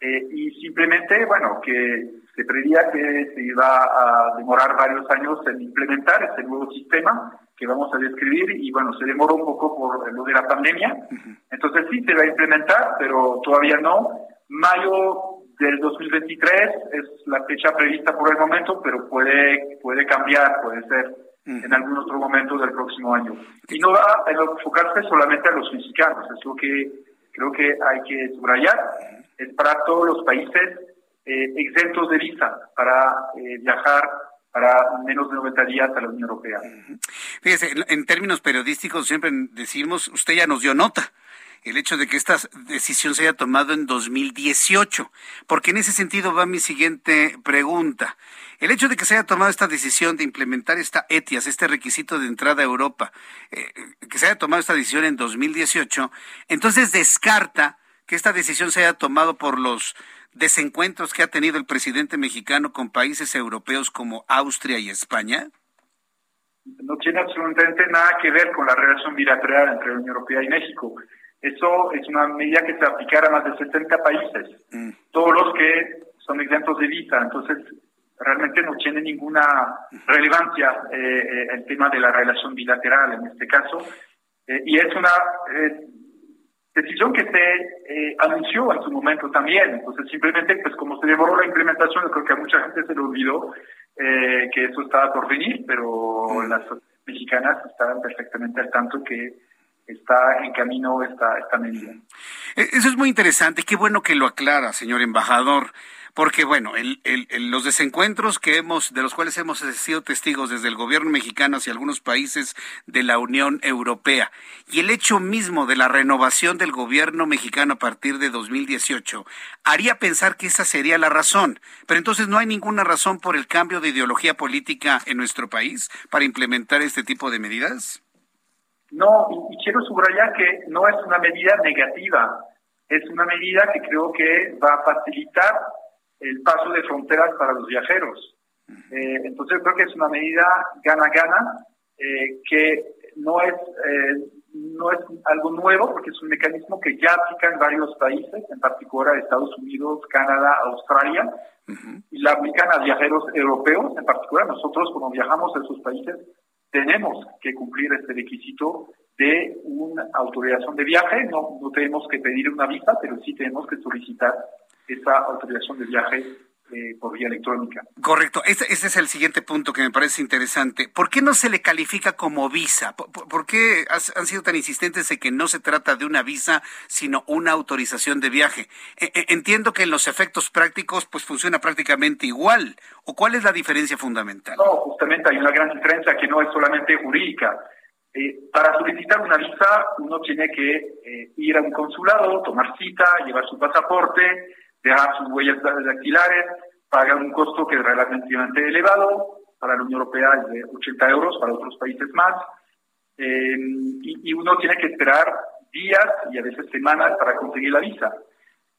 Speaker 14: Eh, y simplemente, bueno, que se preveía que se iba a demorar varios años en implementar este nuevo sistema que vamos a describir y bueno, se demoró un poco por lo de la pandemia. Entonces sí, se va a implementar, pero todavía no. Mayo del 2023 es la fecha prevista por el momento, pero puede, puede cambiar, puede ser en algún otro momento del próximo año. Y no va a enfocarse solamente a los mexicanos, es lo que creo que hay que subrayar, es para todos los países eh, exentos de visa para eh, viajar para menos de 90 días a la Unión Europea.
Speaker 1: Fíjese, en términos periodísticos siempre decimos, usted ya nos dio nota el hecho de que esta decisión se haya tomado en 2018, porque en ese sentido va mi siguiente pregunta. El hecho de que se haya tomado esta decisión de implementar esta ETIAS, este requisito de entrada a Europa, eh, que se haya tomado esta decisión en 2018, entonces descarta que esta decisión se haya tomado por los desencuentros que ha tenido el presidente mexicano con países europeos como Austria y España?
Speaker 14: No tiene absolutamente nada que ver con la relación bilateral entre la Unión Europea y México. Eso es una medida que se aplicará a más de 70 países, mm. todos los que son exentos de visa. Entonces, realmente no tiene ninguna relevancia eh, eh, el tema de la relación bilateral en este caso. Eh, y es una decisión que se anunció en su momento también. Entonces, simplemente, pues como se demoró la implementación, creo que a mucha gente se le olvidó que eso estaba por venir, pero mm. las mexicanas estaban perfectamente al tanto que está en camino esta, esta medida.
Speaker 1: E, eso es muy interesante, qué bueno que lo aclara, señor embajador, porque bueno, el, el, los desencuentros que hemos, de los cuales hemos sido testigos desde el gobierno mexicano hacia algunos países de la Unión Europea y el hecho mismo de la renovación del gobierno mexicano a partir de 2018 haría pensar que esa sería la razón, pero entonces no hay ninguna razón por el cambio de ideología política en nuestro país para implementar este tipo de medidas.
Speaker 14: No, y, quiero subrayar que no es una medida negativa, es una medida que creo que va a facilitar el paso de fronteras para los viajeros. Eh, entonces creo que es una medida gana-gana, eh, que no es, eh, no es algo nuevo, porque es un mecanismo que ya aplica en varios países, en particular Estados Unidos, Canadá, Australia, y la aplican a viajeros europeos, en particular nosotros cuando viajamos a esos países tenemos que cumplir este requisito de una autorización de viaje. No, no tenemos que pedir una visa, pero sí tenemos que solicitar esa autorización de viaje eh, por vía electrónica.
Speaker 1: Correcto. Ese, es el siguiente punto que me parece interesante. ¿Por qué no se le califica como visa? ¿Por, qué han sido tan insistentes de que no se trata de una visa, sino una autorización de viaje? E, e, entiendo que en los efectos prácticos pues funciona prácticamente igual. ¿O cuál es la diferencia fundamental?
Speaker 14: No, justamente hay una gran diferencia que no es solamente jurídica. Eh, para solicitar una visa uno tiene que eh, ir a un consulado, tomar cita, llevar su pasaporte, dejar sus huellas dactilares, pagar un costo que es relativamente elevado, para la Unión Europea es de 80 euros, para otros países más, eh, y, uno tiene que esperar días y a veces semanas para conseguir la visa.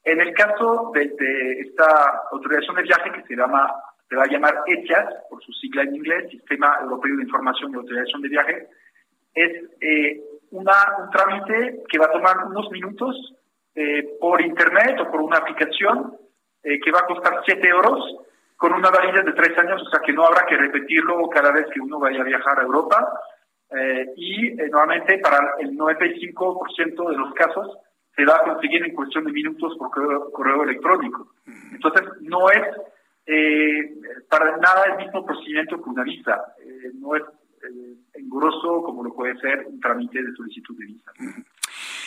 Speaker 14: En el caso de, esta autorización de viaje que se llama se va a llamar ETIAS, por su sigla en inglés, Sistema Europeo de Información y Autorización de Viaje, es eh, una, un trámite que va a tomar unos minutos eh, por internet o por una aplicación eh, que va a costar 7 euros con una validez de 3 años, o sea que no habrá que repetirlo cada vez que uno vaya a viajar a Europa. Eh, y nuevamente para el 95% de los casos se va a conseguir en cuestión de minutos por correo, electrónico. Entonces no es para nada el mismo procedimiento que una visa. no es engorroso como lo puede ser un trámite de solicitud de visa.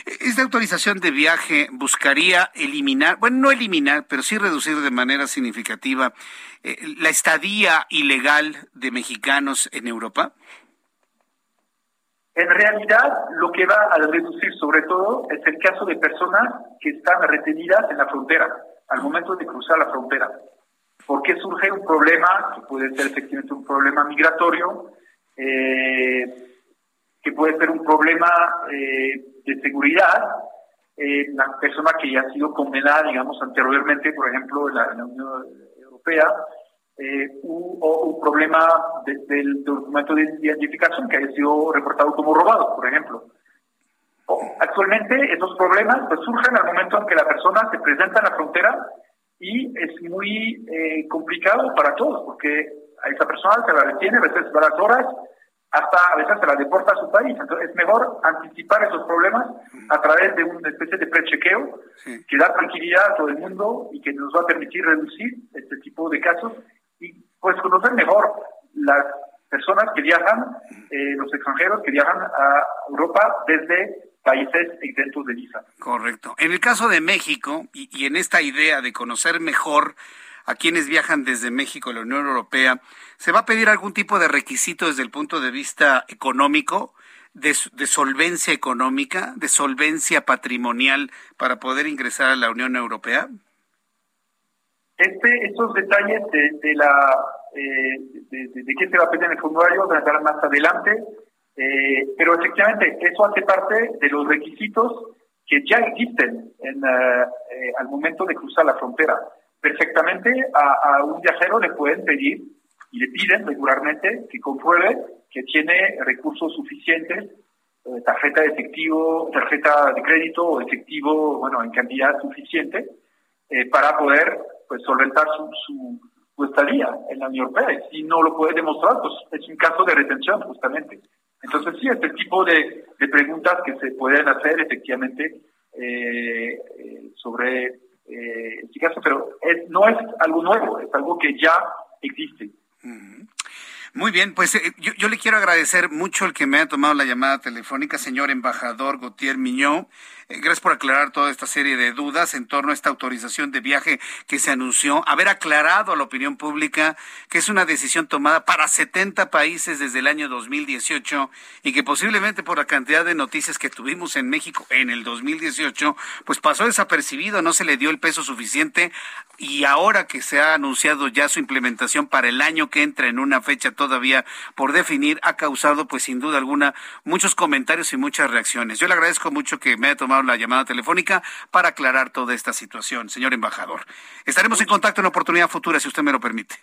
Speaker 1: Esta autorización de viaje buscaría eliminar, bueno, no eliminar, pero sí reducir de manera significativa eh, la estadía ilegal de mexicanos en Europa.
Speaker 14: En realidad, lo que va a reducir sobre todo es el caso de personas que están retenidas en la frontera al momento de cruzar la frontera. Porque surge un problema, que puede ser efectivamente un problema migratorio, eh, que puede ser un problema eh, de seguridad, eh, la persona que ya ha sido condenada, digamos, anteriormente, por ejemplo, en la, Unión Europea, eh, o un problema del documento de identificación que haya sido reportado como robado, por ejemplo. actualmente esos problemas pues, surgen al momento en que la persona se presenta en la frontera y es muy eh, complicado para todos, porque a esa persona se la detiene a veces varias horas, hasta a veces se la deporta a su país. Entonces es mejor anticipar esos problemas a través de una especie de prechequeo que da tranquilidad a todo el mundo y que nos va a permitir reducir este tipo de casos y pues conocer mejor las personas que viajan, eh, los extranjeros que viajan a Europa desde países exentos de visa.
Speaker 1: Correcto. En el caso de México y, y en esta idea de conocer mejor a quienes viajan desde México a la Unión Europea, ¿se va a pedir algún tipo de requisito desde el punto de vista económico, de, solvencia económica, de solvencia patrimonial para poder ingresar a la Unión Europea?
Speaker 14: Este, estos detalles de, la eh, de, qué se va a pedir en el formulario van a estar más adelante, eh, pero efectivamente eso hace parte de los requisitos que ya existen en, eh, al momento de cruzar la frontera perfectamente a, un viajero le pueden pedir y le piden regularmente que compruebe que tiene recursos suficientes, eh, tarjeta de efectivo, tarjeta de crédito o efectivo, bueno, en cantidad suficiente, eh, para poder pues solventar su, su, estadía en la Unión Europea. Y si no lo puede demostrar, pues es un caso de retención, justamente. Entonces, sí, este tipo de, de preguntas que se pueden hacer efectivamente eh, sobre eh, este caso, pero no es algo nuevo, es algo que ya existe.
Speaker 1: Muy bien, pues eh, yo, yo, le quiero agradecer mucho el que me haya tomado la llamada telefónica, señor embajador Gautier Miñó. Eh, gracias por aclarar toda esta serie de dudas en torno a esta autorización de viaje que se anunció, haber aclarado a la opinión pública que es una decisión tomada para 70 países desde el año 2018 y que posiblemente por la cantidad de noticias que tuvimos en México en el 2018, pues pasó desapercibido, no se le dio el peso suficiente y ahora que se ha anunciado ya su implementación para el año que entra en una fecha todavía por definir, ha causado pues sin duda alguna muchos comentarios y muchas reacciones. Yo le agradezco mucho que me haya tomado la llamada telefónica para aclarar toda esta situación, señor embajador. Estaremos en contacto en oportunidad futura, si usted me lo permite.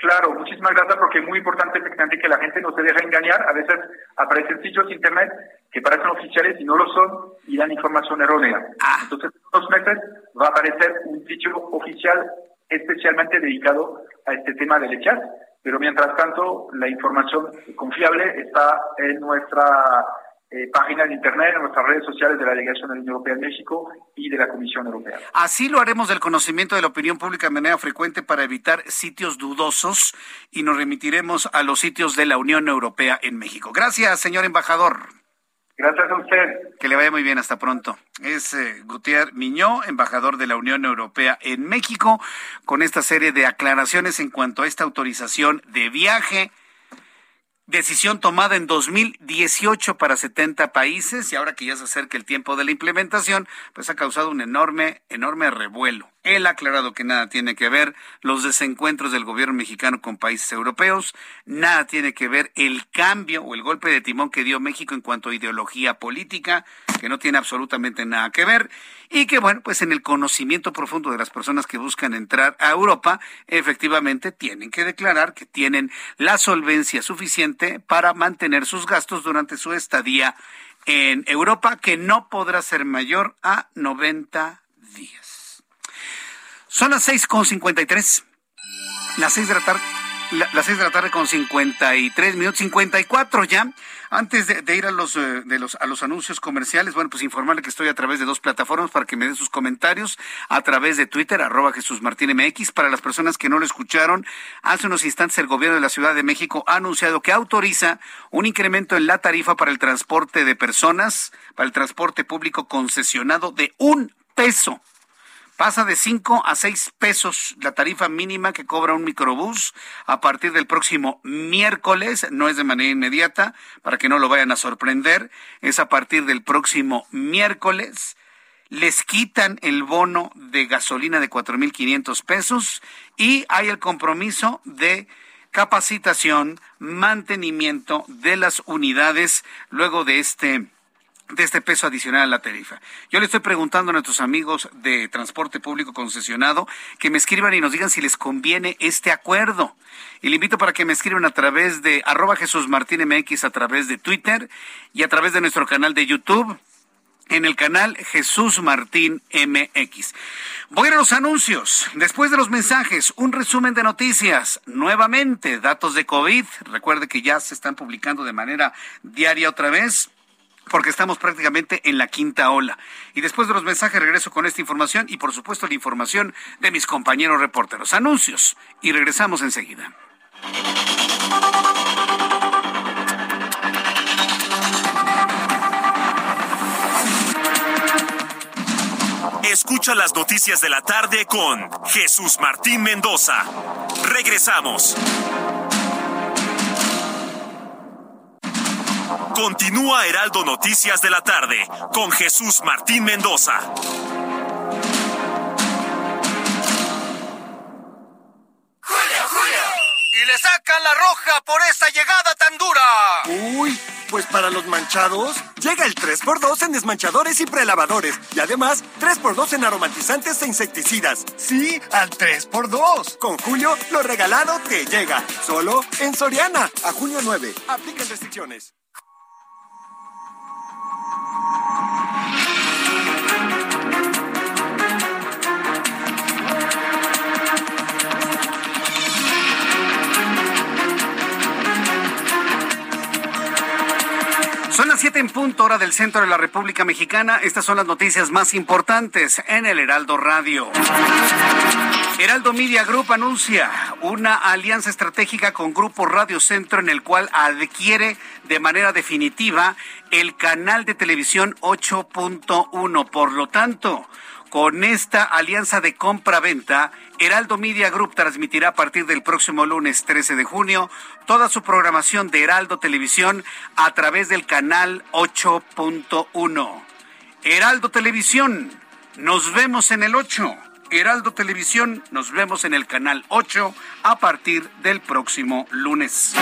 Speaker 14: Claro, muchísimas gracias porque es muy importante efectivamente que la gente no se deje engañar. A veces aparecen sitios de internet que parecen oficiales y no lo son y dan información errónea. Ah. Entonces, en unos meses va a aparecer un sitio oficial especialmente dedicado a este tema del echar. Pero mientras tanto, la información confiable está en nuestra eh, página de internet, en nuestras redes sociales de la Delegación de la Unión Europea en México y de la Comisión Europea.
Speaker 1: Así lo haremos del conocimiento de la opinión pública de manera frecuente para evitar sitios dudosos y nos remitiremos a los sitios de la Unión Europea en México. Gracias, señor embajador.
Speaker 14: Gracias a usted.
Speaker 1: Que le vaya muy bien, hasta pronto. Es eh, Gutiérrez Miñó, embajador de la Unión Europea en México, con esta serie de aclaraciones en cuanto a esta autorización de viaje decisión tomada en 2018 para 70 países y ahora que ya se acerca el tiempo de la implementación, pues ha causado un enorme, enorme revuelo. Él ha aclarado que nada tiene que ver los desencuentros del gobierno mexicano con países europeos, nada tiene que ver el cambio o el golpe de timón que dio México en cuanto a ideología política, que no tiene absolutamente nada que ver, y que bueno, pues en el conocimiento profundo de las personas que buscan entrar a Europa, efectivamente tienen que declarar que tienen la solvencia suficiente para mantener sus gastos durante su estadía en Europa, que no podrá ser mayor a 90 días. Son las seis con cincuenta y tres. Las seis de la tarde. las seis de la tarde con 53 minutos, 54 ya. Antes de, ir a los, eh, de los, a los anuncios comerciales, bueno, pues informarle que estoy a través de dos plataformas para que me den sus comentarios, a través de Twitter, arroba Jesús Martín MX. Para las personas que no lo escucharon, hace unos instantes el gobierno de la Ciudad de México ha anunciado que autoriza un incremento en la tarifa para el transporte de personas, para el transporte público concesionado de un peso Pasa de 5 a 6 pesos la tarifa mínima que cobra un microbús a partir del próximo miércoles, no es de manera inmediata, para que no lo vayan a sorprender, es a partir del próximo miércoles. Les quitan el bono de gasolina de 4.500 pesos y hay el compromiso de capacitación, mantenimiento de las unidades luego de este de este peso adicional a la tarifa. Yo le estoy preguntando a nuestros amigos de transporte público concesionado que me escriban y nos digan si les conviene este acuerdo. Y le invito para que me escriban a través de arroba Jesús Martín MX a través de Twitter y a través de nuestro canal de YouTube en el canal Jesús Martín MX. Voy a los anuncios. Después de los mensajes, un resumen de noticias. Nuevamente, datos de COVID. Recuerde que ya se están publicando de manera diaria otra vez porque estamos prácticamente en la quinta ola. Y después de los mensajes regreso con esta información y por supuesto la información de mis compañeros reporteros. Anuncios y regresamos enseguida.
Speaker 9: Escucha las noticias de la tarde con Jesús Martín Mendoza. Regresamos. Continúa Heraldo Noticias de la tarde con Jesús Martín Mendoza.
Speaker 10: ¡Julio, Julio! Y le sacan la roja por esa llegada tan dura. Uy, pues para los manchados, llega el 3x2 en desmanchadores y prelavadores. Y además, 3x2 en aromatizantes e insecticidas. Sí, al 3x2. Con Julio, lo regalado te llega. Solo en Soriana. A junio 9. Aplican restricciones.
Speaker 1: Las siete en punto hora del centro de la República Mexicana. Estas son las noticias más importantes en el Heraldo Radio. Heraldo Media Group anuncia una alianza estratégica con Grupo Radio Centro en el cual adquiere de manera definitiva el canal de televisión 8.1. Por lo tanto, con esta alianza de compra-venta, Heraldo Media Group transmitirá a partir del próximo lunes 13 de junio toda su programación de Heraldo Televisión a través del canal 8.1. Heraldo Televisión, nos vemos en el 8. Heraldo Televisión, nos vemos en el canal 8 a partir del próximo lunes.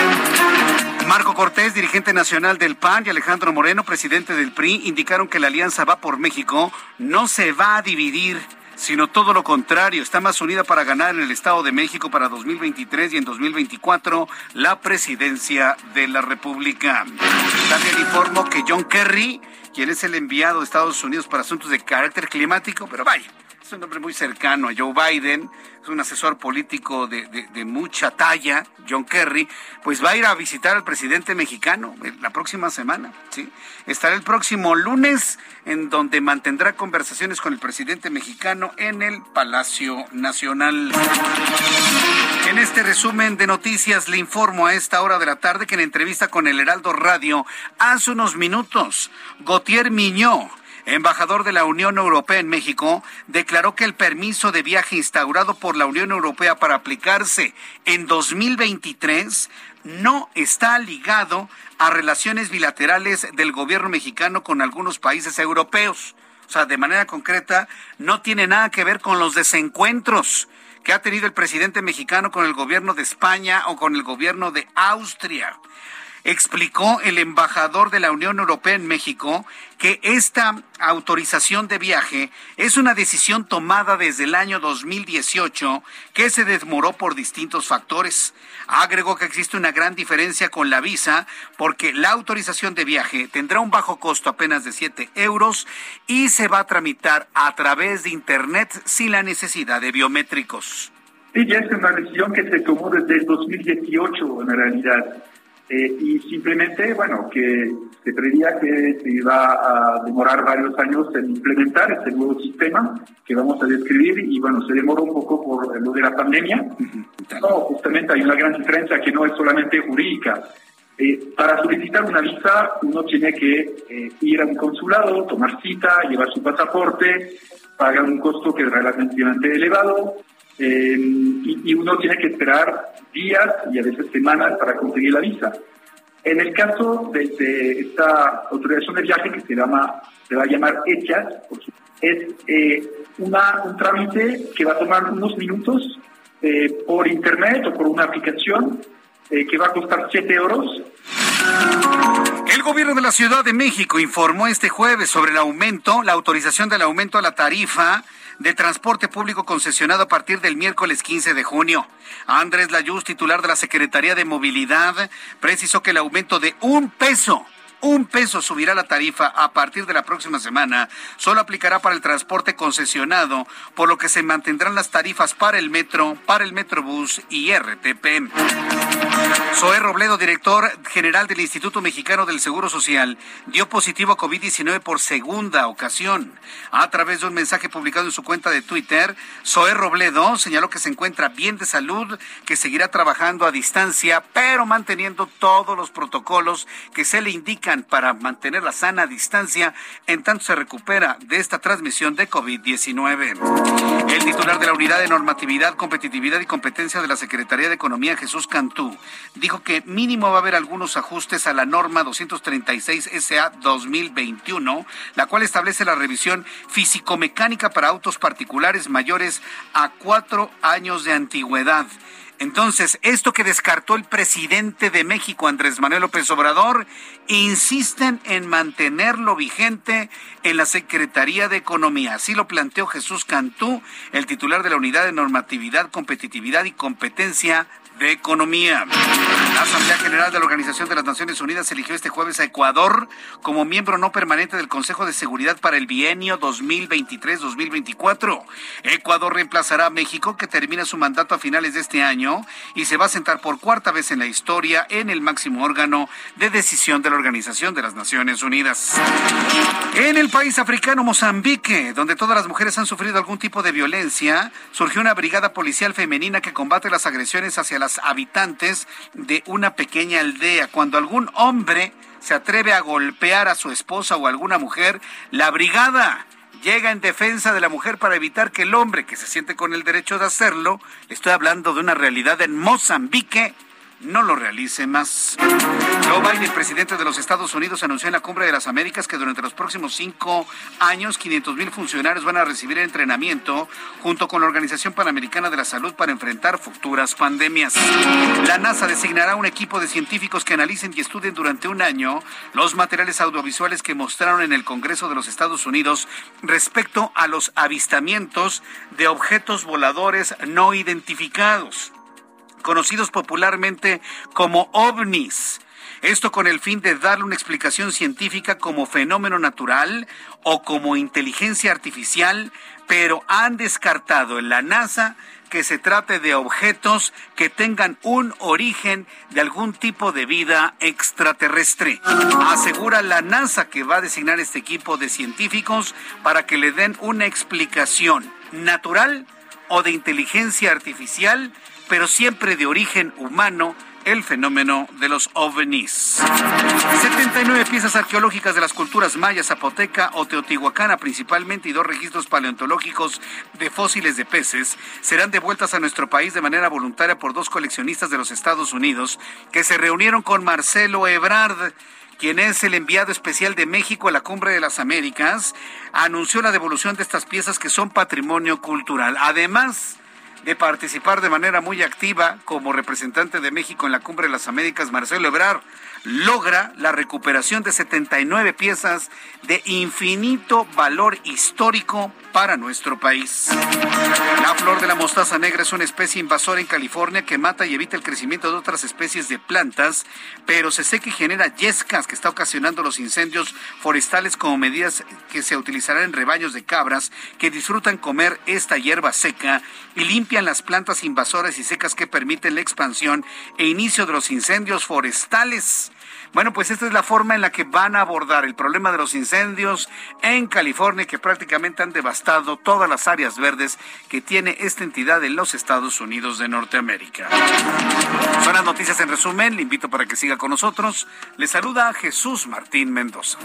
Speaker 1: Marco Cortés, dirigente nacional del PAN, y Alejandro Moreno, presidente del PRI, indicaron que la alianza Va por México no se va a dividir sino todo lo contrario, está más unida para ganar en el Estado de México para 2023 y en 2024 la presidencia de la República. También informo que John Kerry, quien es el enviado de Estados Unidos para asuntos de carácter climático, pero vaya, es un hombre muy cercano a Joe Biden, es un asesor político de, mucha talla, John Kerry, pues va a ir a visitar al presidente mexicano la próxima semana, ¿sí? Estará el próximo lunes en donde mantendrá conversaciones con el presidente mexicano en el Palacio Nacional. En este resumen de noticias le informo a esta hora de la tarde que en entrevista con el Heraldo Radio hace unos minutos, Gautier Miñó, embajador de la Unión Europea en México, declaró que el permiso de viaje instaurado por la Unión Europea para aplicarse en 2023 no está ligado a relaciones bilaterales del gobierno mexicano con algunos países europeos. O sea, de manera concreta, no tiene nada que ver con los desencuentros que ha tenido el presidente mexicano con el gobierno de España o con el gobierno de Austria explicó el embajador de la Unión Europea en México que esta autorización de viaje es una decisión tomada desde el año 2018 que se demoró por distintos factores. Agregó que existe una gran diferencia con la visa porque la autorización de viaje tendrá un bajo costo apenas de 7 euros y se va a tramitar a través de Internet sin la necesidad de biométricos.
Speaker 14: Sí, ya es una decisión que se tomó desde el 2018 en realidad. Eh, y simplemente, bueno, que se creía que se iba a demorar varios años en implementar este nuevo sistema que vamos a describir y bueno, se demoró un poco por lo de la pandemia. No, justamente hay una gran diferencia que no es solamente jurídica. Eh, para solicitar una visa uno tiene que eh, ir a un consulado, tomar cita, llevar su pasaporte, pagar un costo que es relativamente elevado eh, y, y, uno tiene que esperar días y a veces semanas para conseguir la visa. En el caso de, de esta autorización de viaje que se llama se va a llamar ETIAS, es eh, una, un trámite que va a tomar unos minutos eh, por internet o por una aplicación eh, que va a costar 7 euros.
Speaker 1: El gobierno de la Ciudad de México informó este jueves sobre el aumento, la autorización del aumento a la tarifa de transporte público concesionado a partir del miércoles 15 de junio. Andrés Layuz, titular de la Secretaría de Movilidad, precisó que el aumento de un peso un peso subirá la tarifa a partir de la próxima semana. Solo aplicará para el transporte concesionado, por lo que se mantendrán las tarifas para el metro, para el metrobús y RTP. Zoé Robledo, director general del Instituto Mexicano del Seguro Social, dio positivo a COVID-19 por segunda ocasión. A través de un mensaje publicado en su cuenta de Twitter, Zoé Robledo señaló que se encuentra bien de salud, que seguirá trabajando a distancia, pero manteniendo todos los protocolos que se le indican para mantener la sana distancia en tanto se recupera de esta transmisión de COVID-19. El titular de la Unidad de Normatividad, Competitividad y Competencia de la Secretaría de Economía, Jesús Cantú, dijo que mínimo va a haber algunos ajustes a la norma 236 SA 2021, la cual establece la revisión físico-mecánica para autos particulares mayores a cuatro años de antigüedad. Entonces, esto que descartó el presidente de México, Andrés Manuel López Obrador, insisten en mantenerlo vigente en la Secretaría de Economía. Así lo planteó Jesús Cantú, el titular de la Unidad de Normatividad, Competitividad y Competencia de Economía. La Asamblea General de la Organización de las Naciones Unidas eligió este jueves a Ecuador como miembro no permanente del Consejo de Seguridad para el bienio 2023-2024. Ecuador reemplazará a México, que termina su mandato a finales de este año y se va a sentar por cuarta vez en la historia en el máximo órgano de decisión de la Organización de las Naciones Unidas. En el país africano Mozambique, donde todas las mujeres han sufrido algún tipo de violencia, surgió una brigada policial femenina que combate las agresiones hacia las habitantes de una pequeña aldea. Cuando algún hombre se atreve a golpear a su esposa o alguna mujer, la brigada llega en defensa de la mujer para evitar que el hombre que se siente con el derecho de hacerlo, estoy hablando de una realidad en Mozambique, no lo realice más. Joe Biden, presidente de los Estados Unidos, anunció en la Cumbre de las Américas que durante los próximos cinco años 500 mil funcionarios van a recibir entrenamiento junto con la Organización Panamericana de la Salud para enfrentar futuras pandemias. La NASA designará un equipo de científicos que analicen y estudien durante un año los materiales audiovisuales que mostraron en el Congreso de los Estados Unidos respecto a los avistamientos de objetos voladores no identificados conocidos popularmente como ovnis. Esto con el fin de darle una explicación científica como fenómeno natural o como inteligencia artificial, pero han descartado en la NASA que se trate de objetos que tengan un origen de algún tipo de vida extraterrestre. Asegura la NASA que va a designar este equipo de científicos para que le den una explicación natural o de inteligencia artificial pero siempre de origen humano, el fenómeno de los ovnis. 79 piezas arqueológicas de las culturas maya, zapoteca o teotihuacana principalmente y dos registros paleontológicos de fósiles de peces serán devueltas a nuestro país de manera voluntaria por dos coleccionistas de los Estados Unidos que se reunieron con Marcelo Ebrard quien es el enviado especial de México a la Cumbre de las Américas, anunció la devolución de estas piezas que son patrimonio cultural. Además, de participar de manera muy activa como representante de México en la Cumbre de las Américas, Marcelo Ebrard logra la recuperación de 79 piezas de infinito valor histórico para nuestro país. La flor de la mostaza negra es una especie invasora en California que mata y evita el crecimiento de otras especies de plantas, pero se seca y genera yescas que está ocasionando los incendios forestales como medidas que se utilizarán en rebaños de cabras que disfrutan comer esta hierba seca y limpia mitigan las plantas invasoras y secas que permiten la expansión e inicio de los incendios forestales. Bueno, pues esta es la forma en la que van a abordar el problema de los incendios en California que prácticamente han devastado todas las áreas verdes que tiene esta entidad en los Estados Unidos de Norteamérica. Son las noticias en resumen. Le invito para que siga con nosotros. Le saluda Jesús Martín Mendoza.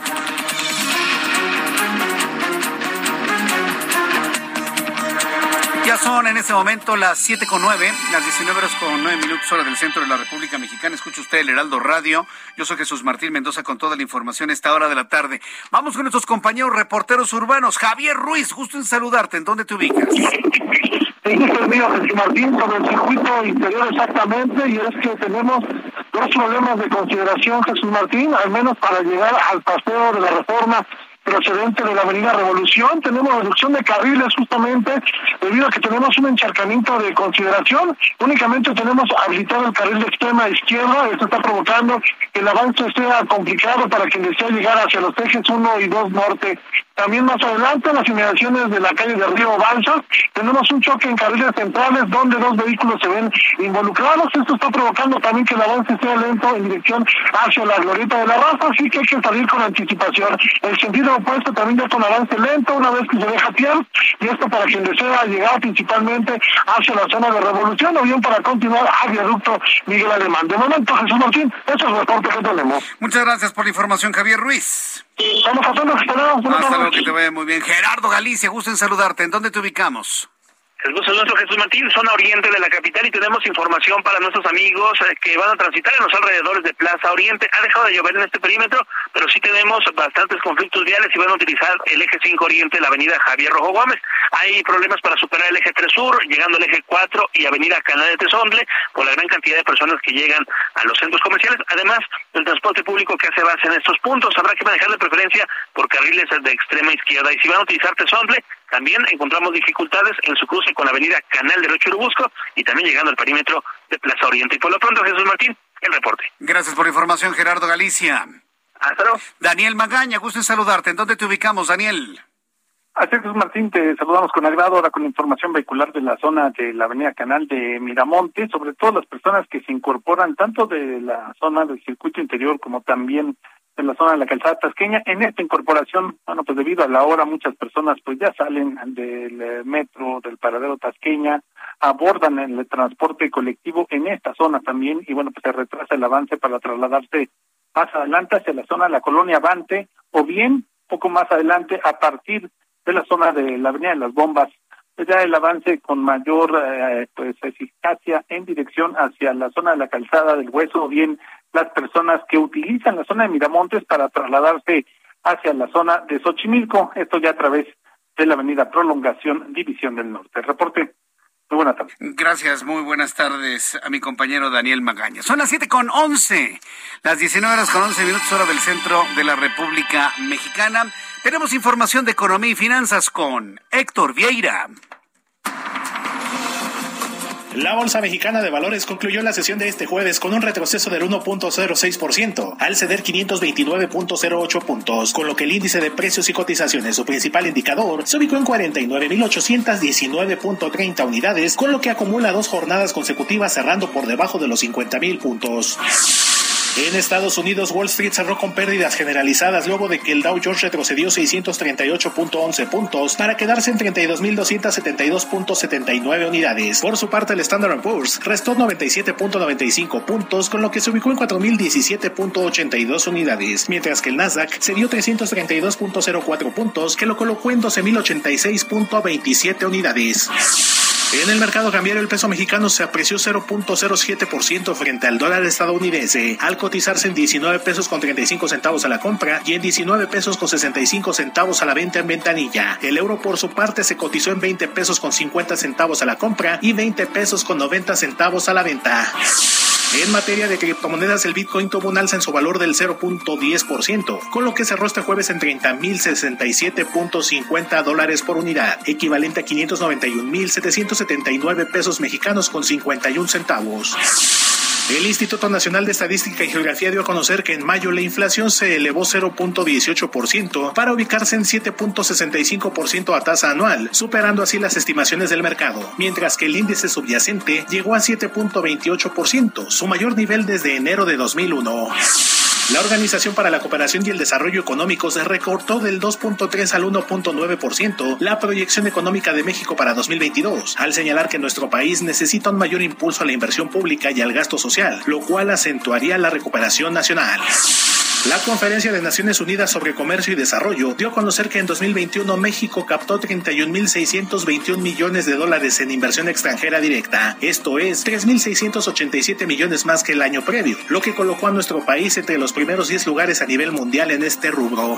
Speaker 1: Son en este momento las siete con nueve, las 19 horas con nueve minutos hora del centro de la República Mexicana. Escucha usted el Heraldo Radio. Yo soy Jesús Martín Mendoza con toda la información a esta hora de la tarde. Vamos con nuestros compañeros reporteros urbanos. Javier Ruiz, gusto en saludarte. ¿En dónde te ubicas?
Speaker 2: Sí, mío, Jesús Martín, sobre el circuito interior exactamente, y es que tenemos dos problemas de consideración, Jesús Martín, al menos para llegar al paseo de la reforma procedente de la Avenida Revolución. Tenemos reducción de carriles justamente debido a que tenemos un encharcamiento de consideración. Únicamente tenemos habilitado el carril de extrema izquierda. Esto está provocando que el avance sea complicado para quien desea llegar hacia los ejes 1 y 2 norte. También más adelante, en las inmediaciones de la calle de Río Balsa, tenemos un choque en carriles centrales donde dos vehículos se ven involucrados. Esto está provocando también que el avance sea lento en dirección hacia la glorieta de la raza, así que hay que salir con anticipación. El sentido opuesto también ya con avance lento, una vez que se deja pie, y esto para quien desea llegar principalmente hacia la zona de Revolución o bien para continuar al viaducto Miguel Alemán. De momento, Jesús Martín, ese es el reporte que tenemos.
Speaker 1: Muchas gracias por la información, Javier Ruiz.
Speaker 2: A que
Speaker 1: Hasta luego, que te vaya muy bien. Gerardo Galicia, gusto en saludarte. ¿En dónde te ubicamos?
Speaker 3: El gusto es nuestro Jesús Martín, zona oriente de la capital y tenemos información para nuestros amigos eh, que van a transitar en los alrededores de Plaza Oriente. Ha dejado de llover en este perímetro, pero sí tenemos bastantes conflictos viales y van a utilizar el eje 5 Oriente, la avenida Javier Rojo Gómez. Hay problemas para superar el eje 3 Sur, llegando al eje 4 y avenida Canal de Tesondle, por la gran cantidad de personas que llegan a los centros comerciales. Además, el transporte público que hace base en estos puntos habrá que manejar de preferencia por carriles de extrema izquierda. Y si van a utilizar Tesondle, también encontramos dificultades en su cruce con la avenida Canal de Churubusco y también llegando al perímetro de Plaza Oriente. Y por lo pronto, Jesús Martín, el reporte.
Speaker 1: Gracias por la información, Gerardo Galicia.
Speaker 3: Hasta luego.
Speaker 1: Daniel Magaña, gusto en saludarte. ¿En dónde te ubicamos, Daniel?
Speaker 4: Así Jesús Martín, te saludamos con agrado ahora con información vehicular de la zona de la avenida Canal de Miramonte, sobre todo las personas que se incorporan tanto de la zona del circuito interior como también en la zona de la calzada tasqueña. En esta incorporación, bueno, pues debido a la hora, muchas personas pues ya salen del eh, metro, del paradero tasqueña, abordan el transporte colectivo en esta zona también y bueno, pues se retrasa el avance para trasladarse más adelante hacia la zona de la colonia Avante o bien poco más adelante a partir de la zona de la avenida de las bombas pues ya el avance con mayor eh, pues eficacia en dirección hacia la zona de la calzada del hueso o bien las personas que utilizan la zona de Miramontes para trasladarse hacia la zona de Xochimilco, esto ya a través de la avenida Prolongación División del Norte. Reporte. Muy buenas tardes.
Speaker 1: Gracias, muy buenas tardes a mi compañero Daniel Magaña. Son las siete con once, las 19 horas con once minutos hora del centro de la República Mexicana. Tenemos información de economía y finanzas con Héctor Vieira.
Speaker 15: La Bolsa Mexicana de Valores concluyó la sesión de este jueves con un retroceso del 1.06%, al ceder 529.08 puntos, con lo que el índice de precios y cotizaciones, su principal indicador, se ubicó en 49.819.30 unidades, con lo que acumula dos jornadas consecutivas cerrando por debajo de los 50.000 puntos. En Estados Unidos, Wall Street cerró con pérdidas generalizadas luego de que el Dow Jones retrocedió 638.11 puntos para quedarse en 32.272.79 unidades. Por su parte, el Standard Poor's restó 97.95 puntos, con lo que se ubicó en 4.017.82 unidades, mientras que el Nasdaq se dio 332.04 puntos, que lo colocó en 12.086.27 unidades. En el mercado cambiario el peso mexicano se apreció 0.07% frente al dólar estadounidense, al cotizarse en 19 pesos con 35 centavos a la compra y en 19 pesos con 65 centavos a la venta en ventanilla. El euro por su parte se cotizó en 20 pesos con 50 centavos a la compra y 20 pesos con 90 centavos a la venta. En materia de criptomonedas, el Bitcoin tuvo un alza en su valor del 0.10%, con lo que cerró este jueves en 30.067.50 dólares por unidad, equivalente a 591.779 pesos mexicanos con 51 centavos. El Instituto Nacional de Estadística y Geografía dio a conocer que en mayo la inflación se elevó 0.18% para ubicarse en 7.65% a tasa anual, superando así las estimaciones del mercado, mientras que el índice subyacente llegó a 7.28%, su mayor nivel desde enero de 2001. La Organización para la Cooperación y el Desarrollo Económico se recortó del 2.3 al 1.9% la proyección económica de México para 2022, al señalar que nuestro país necesita un mayor impulso a la inversión pública y al gasto social, lo cual acentuaría la recuperación nacional. La Conferencia de Naciones Unidas sobre Comercio y Desarrollo dio a conocer que en 2021 México captó 31.621 millones de dólares en inversión extranjera directa. Esto es 3.687 millones más que el año previo, lo que colocó a nuestro país entre los primeros 10 lugares a nivel mundial en este rubro.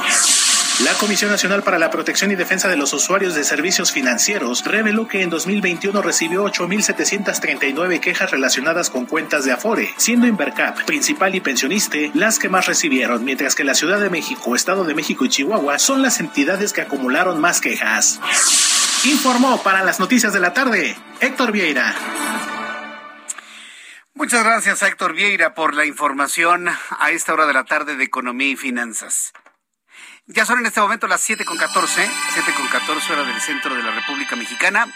Speaker 15: La Comisión Nacional para la Protección y Defensa de los Usuarios de Servicios Financieros reveló que en 2021 recibió 8.739 quejas relacionadas con cuentas de Afore, siendo Invercap, principal y pensionista, las que más recibieron, mientras que la Ciudad de México, Estado de México y Chihuahua son las entidades que acumularon más quejas. Informó para las noticias de la tarde Héctor Vieira.
Speaker 1: Muchas gracias, Héctor Vieira, por la información a esta hora de la tarde de Economía y Finanzas. Ya son en este momento las 7 con 14, 7 con 14 hora del centro de la República Mexicana.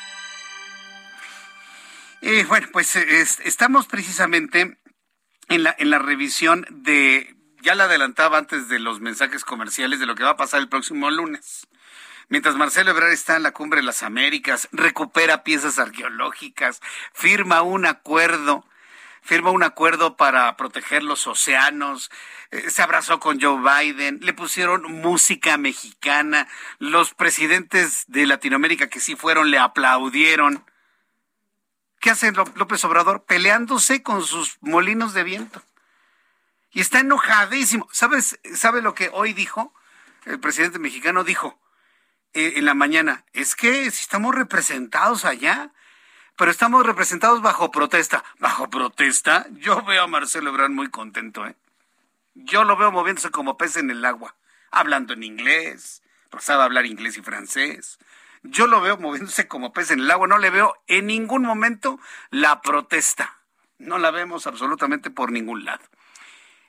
Speaker 1: Y bueno, pues estamos precisamente en la, en la revisión de, ya la adelantaba antes de los mensajes comerciales de lo que va a pasar el próximo lunes. Mientras Marcelo Ebrard está en la cumbre de las Américas, recupera piezas arqueológicas, firma un acuerdo firma un acuerdo para proteger los océanos, eh, se abrazó con Joe Biden, le pusieron música mexicana, los presidentes de Latinoamérica que sí fueron le aplaudieron. ¿Qué hace López Obrador? Peleándose con sus molinos de viento. Y está enojadísimo. ¿Sabes, ¿Sabe lo que hoy dijo? El presidente mexicano dijo eh, en la mañana, es que si estamos representados allá, pero estamos representados bajo protesta. ¿Bajo protesta? Yo veo a Marcelo Ebrard muy contento, ¿eh? Yo lo veo moviéndose como pez en el agua, hablando en inglés, pues sabe hablar inglés y francés. Yo lo veo moviéndose como pez en el agua, no le veo en ningún momento la protesta. No la vemos absolutamente por ningún lado.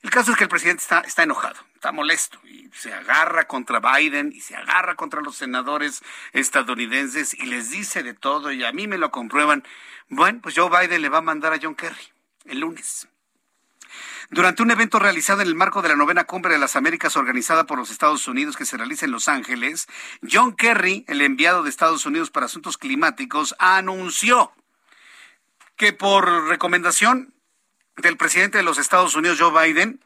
Speaker 1: El caso es que el presidente está, está enojado, está molesto y se agarra contra Biden y se agarra contra los senadores estadounidenses y les dice de todo y a mí me lo comprueban. Bueno, pues Joe Biden le va a mandar a John Kerry el lunes. Durante un evento realizado en el marco de la novena cumbre de las Américas organizada por los Estados Unidos que se realiza en Los Ángeles, John Kerry, el enviado de Estados Unidos para Asuntos Climáticos, anunció que por recomendación del presidente de los Estados Unidos, Joe Biden,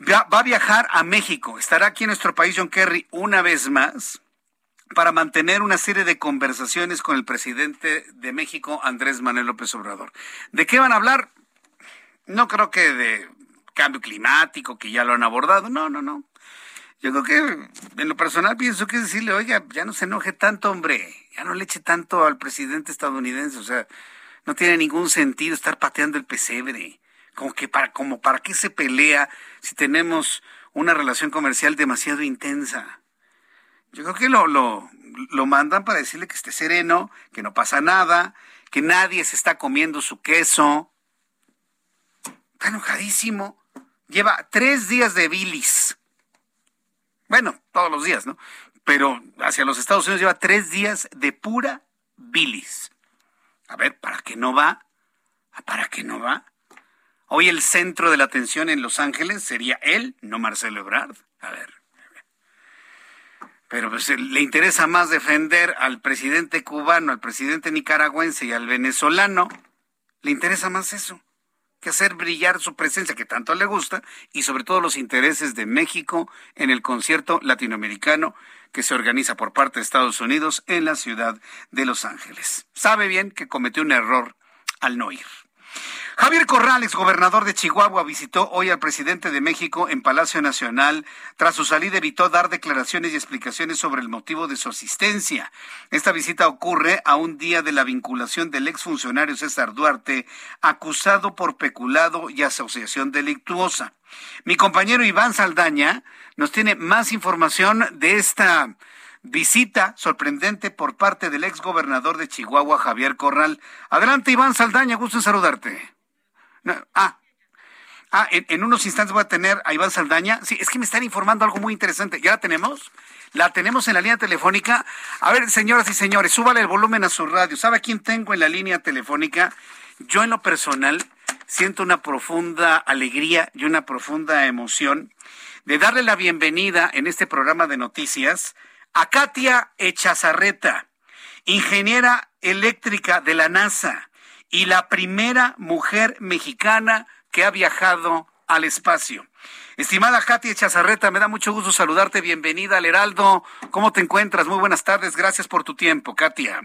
Speaker 1: va, a viajar a México. Estará aquí en nuestro país John Kerry una vez más para mantener una serie de conversaciones con el presidente de México, Andrés Manuel López Obrador. ¿De qué van a hablar? No creo que de cambio climático, que ya lo han abordado. No, no, no. Yo creo que en lo personal pienso que es decirle, oiga, ya no se enoje tanto, hombre, ya no le eche tanto al presidente estadounidense. O sea, no tiene ningún sentido estar pateando el pesebre. Como que para, como para qué se pelea si tenemos una relación comercial demasiado intensa. Yo creo que lo, lo, lo mandan para decirle que esté sereno, que no pasa nada, que nadie se está comiendo su queso. Está enojadísimo. Lleva tres días de bilis. Bueno, todos los días, ¿no? Pero hacia los Estados Unidos lleva tres días de pura bilis. A ver, ¿para qué no va? ¿Para qué no va? Hoy el centro de la atención en Los Ángeles sería él, no Marcelo Ebrard. A ver. Pero pues, le interesa más defender al presidente cubano, al presidente nicaragüense y al venezolano. Le interesa más eso que hacer brillar su presencia que tanto le gusta y sobre todo los intereses de México en el concierto latinoamericano que se organiza por parte de Estados Unidos en la ciudad de Los Ángeles. Sabe bien que cometió un error al no ir. Javier Corrales, gobernador de Chihuahua, visitó hoy al presidente de México en Palacio Nacional. Tras su salida evitó dar declaraciones y explicaciones sobre el motivo de su asistencia. Esta visita ocurre a un día de la vinculación del exfuncionario César Duarte, acusado por peculado y asociación delictuosa. Mi compañero Iván Saldaña nos tiene más información de esta visita sorprendente por parte del exgobernador de Chihuahua, Javier Corral. Adelante, Iván Saldaña, gusto en saludarte. Ah, Ah, en, unos instantes voy a tener a Iván Saldaña. Sí, es que me están informando algo muy interesante. ¿Ya la tenemos? La tenemos en la línea telefónica. A ver, señoras y señores, súbale el volumen a su radio. ¿Sabe quién tengo en la línea telefónica? Yo en lo personal siento una profunda alegría y una profunda emoción de darle la bienvenida en este programa de noticias a Katia Echazarreta, ingeniera eléctrica de la NASA y la primera mujer mexicana que ha viajado al espacio. Estimada Katy Chazarreta, me da mucho gusto saludarte. Bienvenida al Heraldo. ¿Cómo te encuentras? Muy buenas tardes. Gracias por tu tiempo, Katia.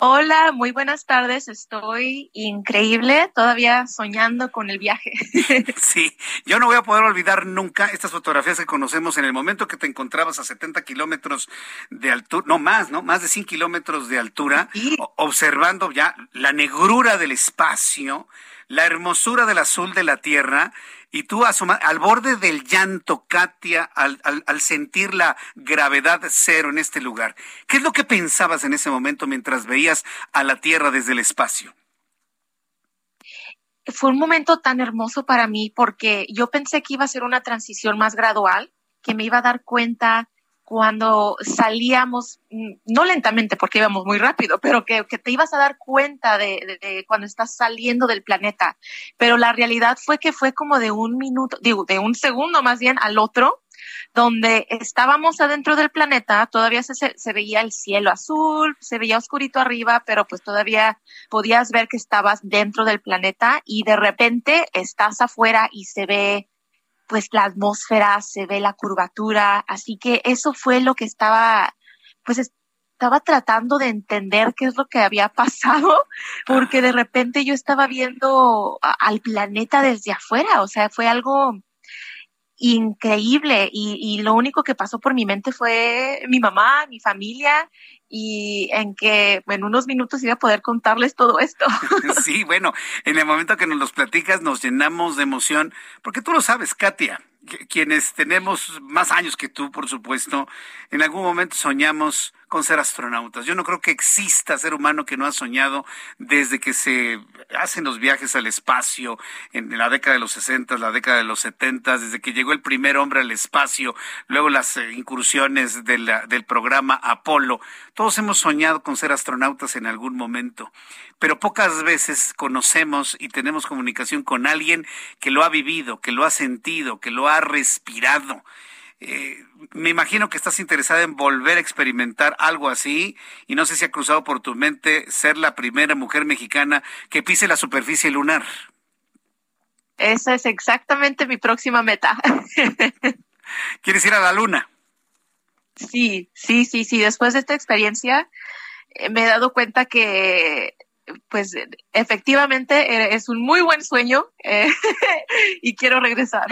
Speaker 16: Hola, muy buenas tardes. Estoy increíble, todavía soñando con el viaje. <laughs>
Speaker 1: Sí, yo no voy a poder olvidar nunca estas fotografías que conocemos en el momento que te encontrabas a 70 kilómetros de altura, no más, ¿no? Más de 100 kilómetros de altura, observando ya la negrura del espacio, la hermosura del azul de la tierra y tú al borde del llanto, Katia, al, al, sentir la gravedad cero en este lugar. ¿Qué es lo que pensabas en ese momento mientras veías a la tierra desde el espacio?
Speaker 16: Fue un momento tan hermoso para mí porque yo pensé que iba a ser una transición más gradual, que me iba a dar cuenta cuando salíamos, mm, no lentamente porque íbamos muy rápido, pero que, te ibas a dar cuenta de, cuando estás saliendo del planeta. Pero la realidad fue que fue como de un minuto, digo, de un segundo más bien al otro, donde estábamos adentro del planeta, todavía se, se veía el cielo azul, se veía oscurito arriba, pero pues todavía podías ver que estabas dentro del planeta y de repente estás afuera y se ve pues la atmósfera, se ve la curvatura, así que eso fue lo que estaba, pues estaba tratando de entender qué es lo que había pasado, porque de repente yo estaba viendo al planeta desde afuera, o sea, fue algo increíble y, lo único que pasó por mi mente fue mi mamá, mi familia y en que en unos minutos iba a poder contarles todo esto. <laughs>
Speaker 1: Sí, bueno, en el momento que nos los platicas nos llenamos de emoción, porque tú lo sabes, Katia, quienes tenemos más años que tú, por supuesto, en algún momento soñamos con ser astronautas. Yo no creo que exista ser humano que no ha soñado desde que se hacen los viajes al espacio en la década de los 60, la década de los 70, desde que llegó el primer hombre al espacio, luego las eh, incursiones del programa Apolo. Todos hemos soñado con ser astronautas en algún momento, pero pocas veces conocemos y tenemos comunicación con alguien que lo ha vivido, que lo ha sentido, que lo ha respirado. Eh, me imagino que estás interesada en volver a experimentar algo así y no sé si ha cruzado por tu mente ser la primera mujer mexicana que pise la superficie lunar.
Speaker 16: Esa es exactamente mi próxima meta. <laughs>
Speaker 1: ¿Quieres ir a la luna?
Speaker 16: Sí, sí, sí, sí. Después de esta experiencia eh, me he dado cuenta que pues efectivamente es un muy buen sueño eh, <laughs> y quiero regresar.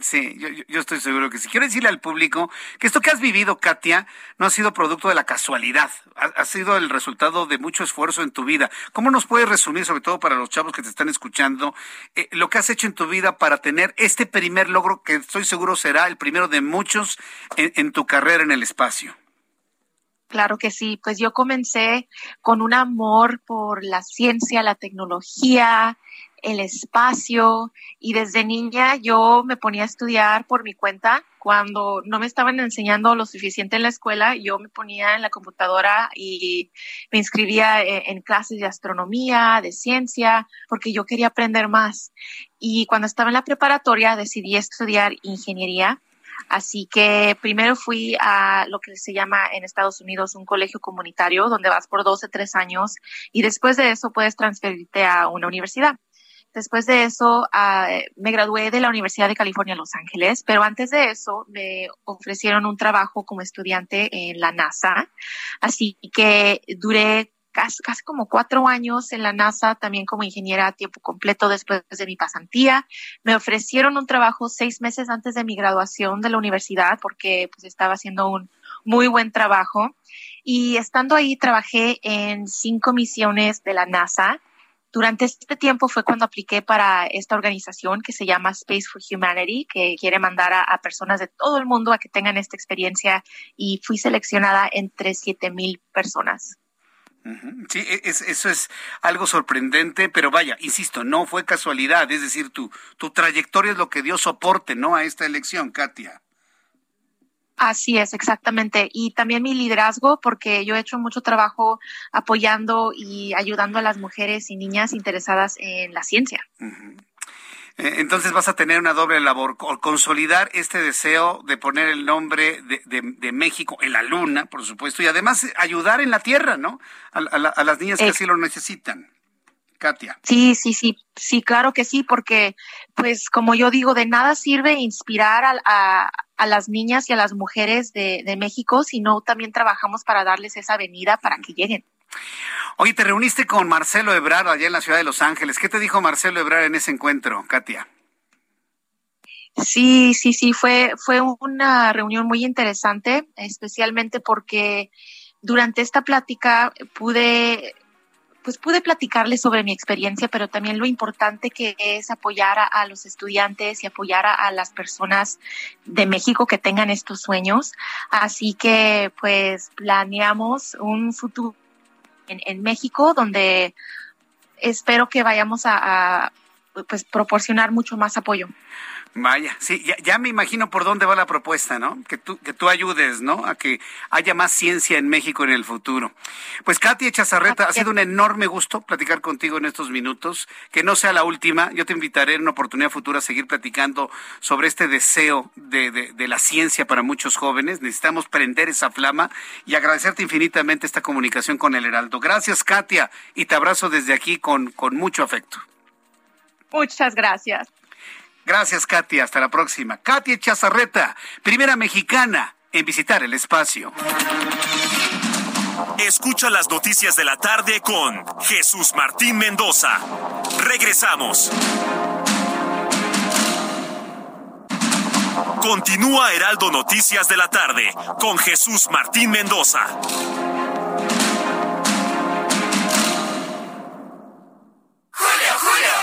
Speaker 1: Sí, yo, estoy seguro que sí. Quiero decirle al público que esto que has vivido, Katia, no ha sido producto de la casualidad, ha, sido el resultado de mucho esfuerzo en tu vida. ¿Cómo nos puedes resumir, sobre todo para los chavos que te están escuchando, eh, lo que has hecho en tu vida para tener este primer logro que estoy seguro será el primero de muchos en tu carrera en el espacio?
Speaker 16: Claro que sí, pues yo comencé con un amor por la ciencia, la tecnología, el espacio y desde niña yo me ponía a estudiar por mi cuenta. Cuando no me estaban enseñando lo suficiente en la escuela, yo me ponía en la computadora y me inscribía en, en clases de astronomía, de ciencia, porque yo quería aprender más. Y cuando estaba en la preparatoria decidí estudiar ingeniería Así que primero fui a lo que se llama en Estados Unidos un colegio comunitario, donde vas por 12, 3 años y después de eso puedes transferirte a una universidad. Después de eso, ah, me gradué de la Universidad de California, Los Ángeles, pero antes de eso me ofrecieron un trabajo como estudiante en la NASA. Así que duré casi, como cuatro años en la NASA, también como ingeniera a tiempo completo después de mi pasantía. Me ofrecieron un trabajo seis meses antes de mi graduación de la universidad porque pues estaba haciendo un muy buen trabajo. Y estando ahí trabajé en cinco misiones de la NASA. Durante este tiempo fue cuando apliqué para esta organización que se llama Space for Humanity, que quiere mandar a, a personas de todo el mundo a que tengan esta experiencia y fui seleccionada entre siete mil personas.
Speaker 1: Sí, e, eso es algo sorprendente, pero vaya, insisto, no fue casualidad, es decir, tu, tu trayectoria es lo que dio soporte, ¿no? A esta elección, Katia.
Speaker 16: Así es, exactamente. Y también mi liderazgo, porque yo he hecho mucho trabajo apoyando y ayudando a las mujeres y niñas interesadas en la ciencia.
Speaker 1: Entonces vas a tener una doble labor, consolidar este deseo de poner el nombre de, México en la luna, por supuesto, y además ayudar en la tierra, ¿no? A, las niñas que así lo necesitan. Katia.
Speaker 16: Sí, sí, sí, sí, claro que sí, porque pues como yo digo, de nada sirve inspirar a, a, las niñas y a las mujeres de, de México, sino también trabajamos para darles esa venida para que lleguen.
Speaker 1: Oye, te reuniste con Marcelo Ebrard allá en la ciudad de Los Ángeles. ¿Qué te dijo Marcelo Ebrard en ese encuentro, Katia?
Speaker 16: Sí, sí, sí, fue, fue una reunión muy interesante, especialmente porque durante esta plática pude, pues pude platicarle sobre mi experiencia, pero también lo importante que es apoyar a, los estudiantes y apoyar a, las personas de México que tengan estos sueños. Así que, pues, planeamos un futuro en, México, donde espero que vayamos a, pues, proporcionar mucho más apoyo.
Speaker 1: Vaya, sí, ya, me imagino por dónde va la propuesta, ¿no? Que tú, que tú ayudes, ¿no? A que haya más ciencia en México en el futuro. Pues Katy Chazarreta, ha sido un enorme gusto platicar contigo en estos minutos. Que no sea la última. Yo te invitaré en una oportunidad futura a seguir platicando sobre este deseo de, de, la ciencia para muchos jóvenes. Necesitamos prender esa flama y agradecerte infinitamente esta comunicación con el Heraldo. Gracias, Katia, y te abrazo desde aquí con, con mucho afecto.
Speaker 16: Muchas gracias.
Speaker 1: Gracias, Katia. Hasta la próxima. Katia Chazarreta, primera mexicana en visitar el espacio.
Speaker 9: Escucha las noticias de la tarde con Jesús Martín Mendoza. Regresamos. Continúa Heraldo Noticias de la tarde con Jesús Martín Mendoza.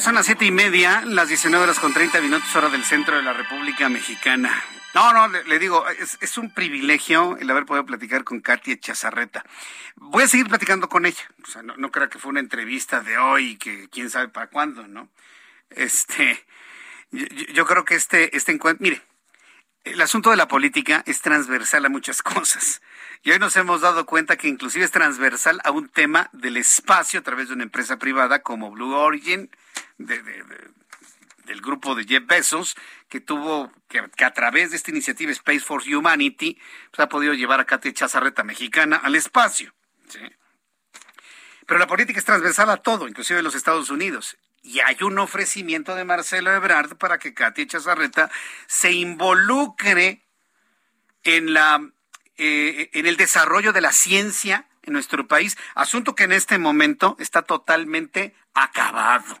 Speaker 1: Son las siete y media, las 19 horas con 30 minutos, hora del centro de la República Mexicana. No, no, le, digo, es, un privilegio el haber podido platicar con Katia Chazarreta. Voy a seguir platicando con ella. O sea, no, no creo que fue una entrevista de hoy, que quién sabe para cuándo, ¿no? Este, yo, creo que este, este encuentro, mire, el asunto de la política es transversal a muchas <laughs> cosas. Y hoy nos hemos dado cuenta que inclusive es transversal a un tema del espacio a través de una empresa privada como Blue Origin, del grupo de Jeff Bezos, que tuvo, que, a través de esta iniciativa Space Force Humanity, pues, ha podido llevar a Katia Chazarreta mexicana al espacio. Pero la política es transversal a todo, inclusive en los Estados Unidos. Y hay un ofrecimiento de Marcelo Ebrard para que Katia Chazarreta se involucre en la eh, en el desarrollo de la ciencia en nuestro país, asunto que en este momento está totalmente acabado.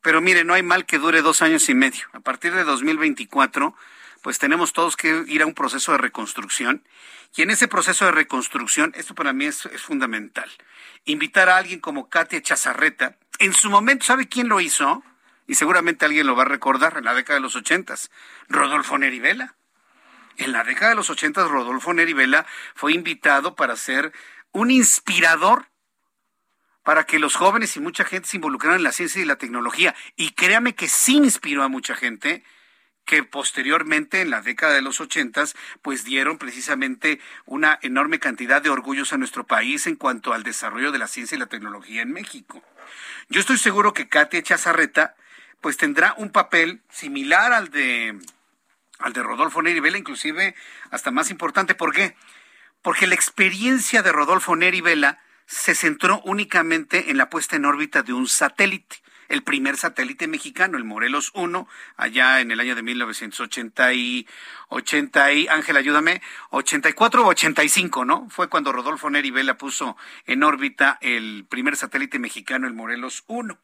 Speaker 1: Pero mire, no hay mal que dure dos años y medio. A partir de 2024, pues tenemos todos que ir a un proceso de reconstrucción. Y en ese proceso de reconstrucción, esto para mí es, fundamental. Invitar a alguien como Katia Chazarreta. En su momento, ¿sabe quién lo hizo? Y seguramente alguien lo va a recordar en la década de los ochentas. Rodolfo Nerivela. En la década de los ochentas, Rodolfo Nerivela fue invitado para ser un inspirador para que los jóvenes y mucha gente se involucraran en la ciencia y la tecnología. Y créame que sí inspiró a mucha gente que posteriormente, en la década de los ochentas, pues dieron precisamente una enorme cantidad de orgullos a nuestro país en cuanto al desarrollo de la ciencia y la tecnología en México. Yo estoy seguro que Katia Chazarreta, pues tendrá un papel similar al de al de Rodolfo Neri Vela, inclusive hasta más importante. ¿Por qué? Porque la experiencia de Rodolfo Neri Vela se centró únicamente en la puesta en órbita de un satélite. El primer satélite mexicano, el Morelos 1, allá en el año de 1980 y, 80 y Ángel, ayúdame, 84 o 85, ¿no? Fue cuando Rodolfo Neri Vela puso en órbita el primer satélite mexicano, el Morelos 1.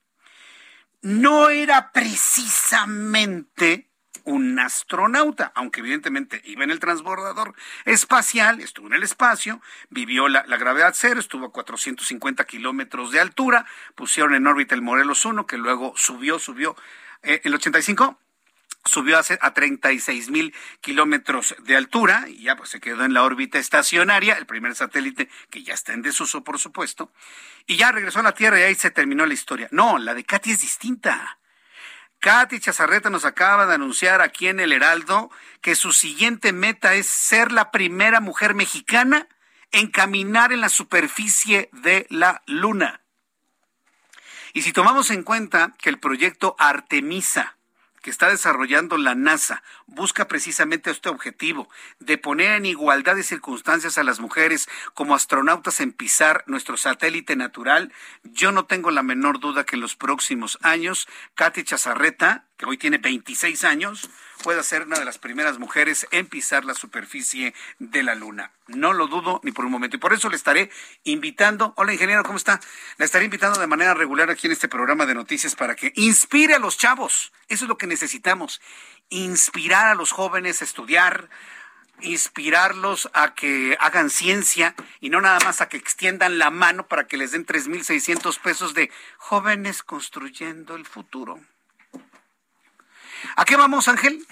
Speaker 1: No era precisamente un astronauta, aunque evidentemente iba en el transbordador espacial, estuvo en el espacio, vivió la, gravedad cero, estuvo a 450 kilómetros de altura, pusieron en órbita el Morelos 1, que luego subió, subió, eh, el 85 subió a, a 36 mil kilómetros de altura y ya pues se quedó en la órbita estacionaria, el primer satélite que ya está en desuso, por supuesto, y ya regresó a la Tierra y ahí se terminó la historia. No, la de Katy es distinta. Katy Chazarreta nos acaba de anunciar aquí en el Heraldo que su siguiente meta es ser la primera mujer mexicana en caminar en la superficie de la Luna. Y si tomamos en cuenta que el proyecto Artemisa que está desarrollando la NASA busca precisamente este objetivo de poner en igualdad de circunstancias a las mujeres como astronautas en pisar nuestro satélite natural, yo no tengo la menor duda que en los próximos años Katy Chazarreta, que hoy tiene 26 años, pueda ser una de las primeras mujeres en pisar la superficie de la Luna. No lo dudo ni por un momento. Y por eso le estaré invitando. Hola, ingeniero, ¿cómo está? Le estaré invitando de manera regular aquí en este programa de noticias para que inspire a los chavos. Eso es lo que necesitamos. Inspirar a los jóvenes a estudiar, inspirarlos a que hagan ciencia y no nada más a que extiendan la mano para que les den 3.600 pesos de jóvenes construyendo el futuro. ¿A qué vamos, Ángel?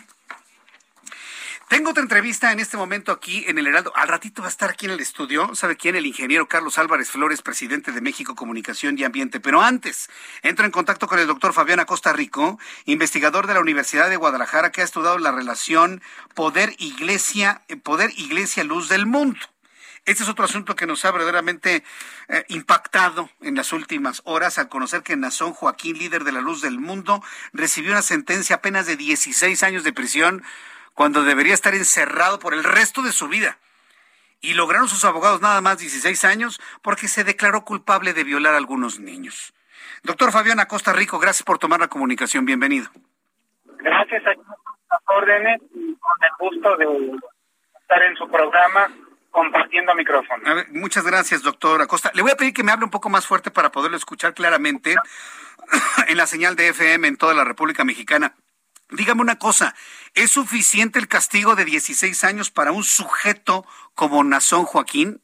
Speaker 1: Tengo otra entrevista en este momento aquí en el Heraldo. Al ratito va a estar aquí en el estudio. ¿Sabe quién? El ingeniero Carlos Álvarez Flores, presidente de México Comunicación y Ambiente. Pero antes, entro en contacto con el doctor Fabián Acosta Rico, investigador de la Universidad de Guadalajara, que ha estudiado la relación poder-iglesia, poder-iglesia-luz del mundo. Este es otro asunto que nos ha verdaderamente eh, impactado en las últimas horas al conocer que Nazón Joaquín, líder de la luz del mundo, recibió una sentencia apenas de 16 años de prisión cuando debería estar encerrado por el resto de su vida. Y lograron sus abogados nada más 16 años porque se declaró culpable de violar a algunos niños. Doctor Fabián Acosta Rico, gracias por tomar la comunicación. Bienvenido.
Speaker 17: Gracias a las órdenes y con el gusto de estar en su programa compartiendo micrófono.
Speaker 1: muchas gracias, doctor Acosta. Le voy a pedir que me hable un poco más fuerte para poderlo escuchar claramente <coughs> en la señal de FM en toda la República Mexicana. Dígame una cosa, ¿es suficiente el castigo de 16 años para un sujeto como Nazón Joaquín?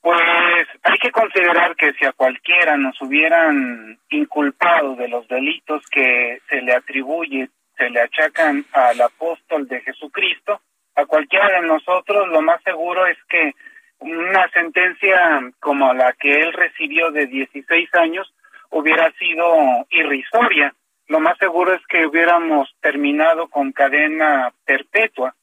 Speaker 17: Pues hay que considerar que si a cualquiera nos hubieran inculpado de los delitos que se le atribuye, se le achacan al apóstol de Jesucristo, a cualquiera de nosotros lo más seguro es que una sentencia como la que él recibió de 16 años hubiera sido irrisoria. Lo más seguro es que hubiéramos terminado con cadena perpetua.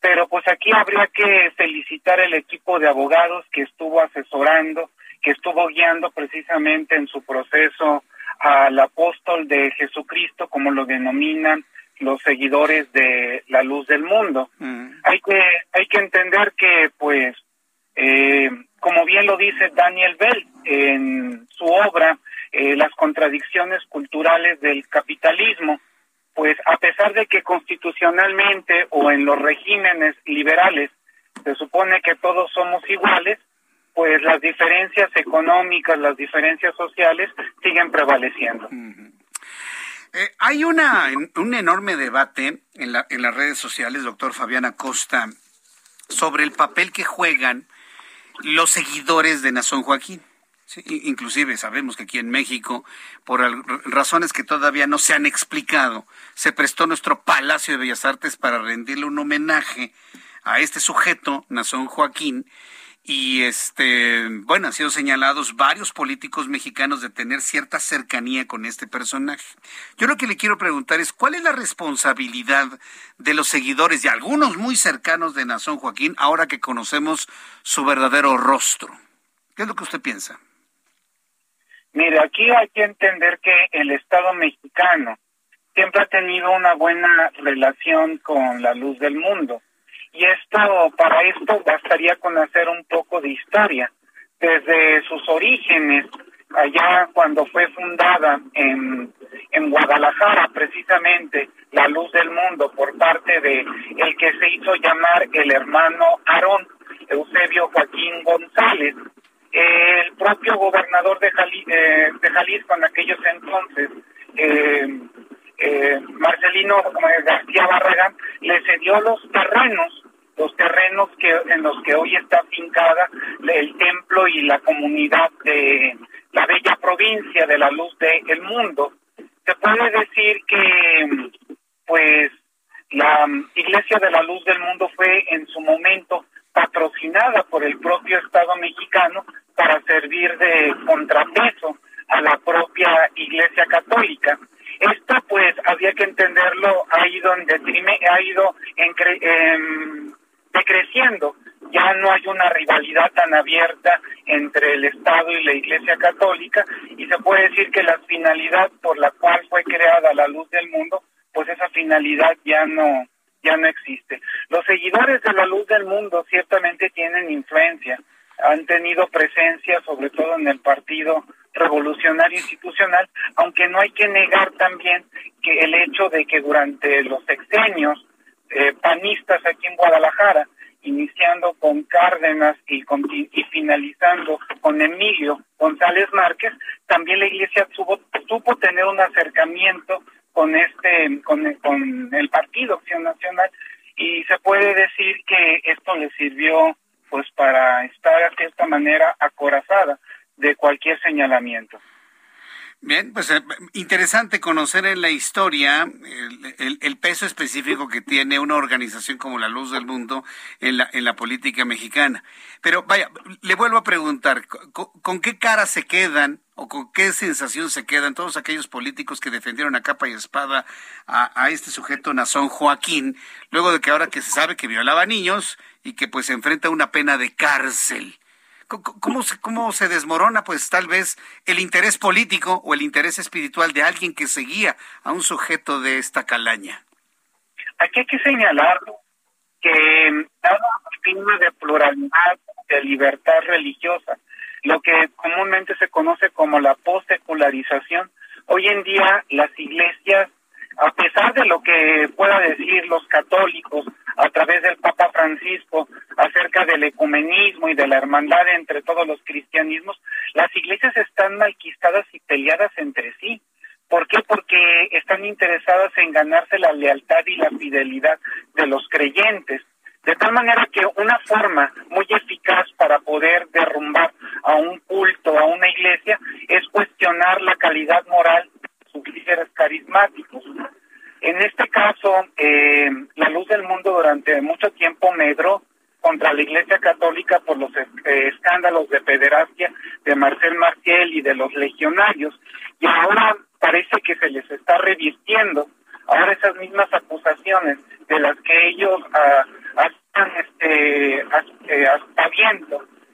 Speaker 17: Pero pues aquí habría que felicitar el equipo de abogados que estuvo asesorando, que estuvo guiando precisamente en su proceso al apóstol de Jesucristo, como lo denominan los seguidores de la luz del mundo. Mm. Hay que hay que entender que pues eh, como bien lo dice Daniel Bell en su obra eh, las contradicciones culturales del capitalismo, pues a pesar de que constitucionalmente o en los regímenes liberales se supone que todos somos iguales, pues las diferencias económicas, las diferencias sociales siguen prevaleciendo.
Speaker 1: Eh, hay una, un enorme debate en, la, en las redes sociales, doctor Fabián Acosta, sobre el papel que juegan los seguidores de Nazón Joaquín. inclusive sabemos que aquí en México, por razones que todavía no se han explicado, se prestó nuestro Palacio de Bellas Artes para rendirle un homenaje a este sujeto, Nazón Joaquín, y este, bueno, han sido señalados varios políticos mexicanos de tener cierta cercanía con este personaje. Yo lo que le quiero preguntar es, ¿cuál es la responsabilidad de los seguidores y algunos muy cercanos de Nazón Joaquín ahora que conocemos su verdadero rostro? ¿Qué es lo que usted piensa?
Speaker 17: Mire, aquí hay que entender que el Estado mexicano siempre ha tenido una buena relación con la luz del mundo y esto, para esto bastaría con hacer un poco de historia. Desde sus orígenes, allá cuando fue fundada en, en Guadalajara precisamente la luz del mundo por parte de el que se hizo llamar el hermano Aarón, Eusebio Joaquín González, el propio gobernador de, eh, de Jalisco en aquellos entonces, eh, eh, Marcelino García Barragán, le cedió los terrenos los terrenos que en los que hoy está fincada el templo y la comunidad de la bella provincia de la luz del mundo. Se puede decir que pues la Iglesia de la Luz del Mundo fue en su momento patrocinada por el propio Estado mexicano para servir de contrapeso a la propia Iglesia Católica. Esto pues había que entenderlo, ha ido en ha ido en, decreciendo. Ya no hay una rivalidad tan abierta entre el Estado y la Iglesia Católica y se puede decir que la finalidad por la cual fue creada la luz del mundo, pues esa finalidad ya no ya no existe. Los seguidores de la luz del mundo ciertamente tienen influencia, han tenido presencia sobre todo en el Partido Revolucionario Institucional, aunque no hay que negar también que el hecho de que durante los sexenios eh, panistas aquí en Guadalajara, iniciando con Cárdenas y, y finalizando con Emilio González Márquez, también la Iglesia supo, supo tener un acercamiento con este con, con el Partido Acción Nacional y se puede decir que esto le sirvió pues para estar de esta manera acorazada de cualquier señalamiento.
Speaker 1: Bien, pues eh, interesante conocer en la historia el, peso específico que tiene una organización como la Luz del Mundo en la, en la política mexicana. Pero vaya, le vuelvo a preguntar, ¿con, qué cara se quedan o con qué sensación se quedan todos aquellos políticos que defendieron a capa y espada a, este sujeto Nazón Joaquín, luego de que ahora que se sabe que violaba niños y que pues enfrenta una pena de cárcel? ¿Cómo ¿Cómo se desmorona, pues, tal vez el interés político o el interés espiritual de alguien que seguía a un sujeto de esta calaña?
Speaker 17: Aquí hay que señalar que dado clima de pluralidad, de libertad religiosa, lo que comúnmente se conoce como la post-secularización, hoy en día las iglesias a pesar de lo que pueda decir los católicos a través del Papa Francisco acerca del ecumenismo y de la hermandad entre todos los cristianismos, las iglesias están malquistadas y peleadas entre sí. ¿Por qué? Porque están interesadas en ganarse la lealtad y la fidelidad de los creyentes. De tal manera que una forma muy eficaz para poder derrumbar a un culto, a una iglesia, es cuestionar la calidad moral sus líderes carismáticos. En este caso, eh, la luz del mundo durante mucho tiempo medró contra la Iglesia Católica por los eh, escándalos de pederastia de Marcel Marciel y de los legionarios. Y ahora parece que se les está revirtiendo. Ahora esas mismas acusaciones de las que ellos uh, están este, eh,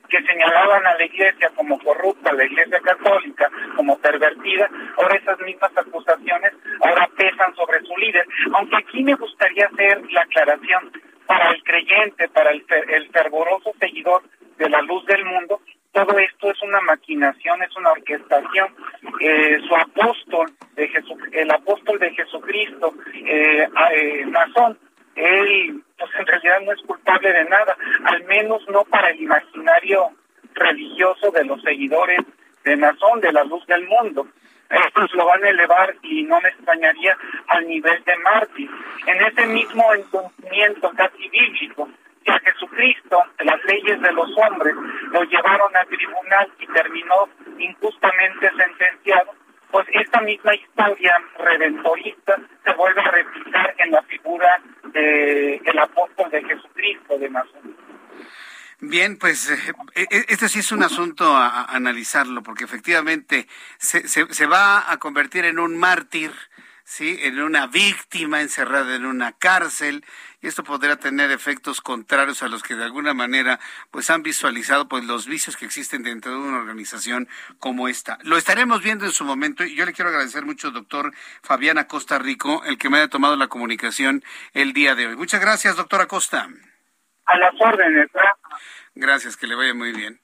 Speaker 17: que señalaban a la iglesia como corrupta, a la iglesia católica como pervertida, ahora esas mismas acusaciones ahora pesan sobre su líder. Aunque aquí me gustaría hacer la aclaración para el creyente, para el, el fervoroso seguidor de la luz del mundo, todo esto es una maquinación, es una orquestación. Eh, su apóstol, de el apóstol de Jesucristo, eh, eh, él pues en realidad no es culpable de nada, al menos no para el imaginario religioso de los seguidores de Nazón, de la luz del mundo. Estos lo van a elevar y no me extrañaría al nivel de mártir. En ese mismo entendimiento casi bíblico, que a Jesucristo, las leyes de los hombres, lo llevaron al tribunal y terminó injustamente sentenciado, pues esta misma historia redentorista se vuelve a replicar en la figura del el apóstol de Jesucristo de Nazón.
Speaker 1: Bien, pues eh, eh, este sí es un asunto a, analizarlo, porque efectivamente se, se, va a convertir en un mártir, sí, en una víctima encerrada en una cárcel, y esto podría tener efectos contrarios a los que de alguna manera pues han visualizado pues los vicios que existen dentro de una organización como esta. Lo estaremos viendo en su momento y yo le quiero agradecer mucho, doctor Fabián Acosta Rico, el que me haya tomado la comunicación el día de hoy. Muchas gracias, doctor Acosta.
Speaker 17: A las órdenes.
Speaker 1: Gracias, que le vaya muy bien.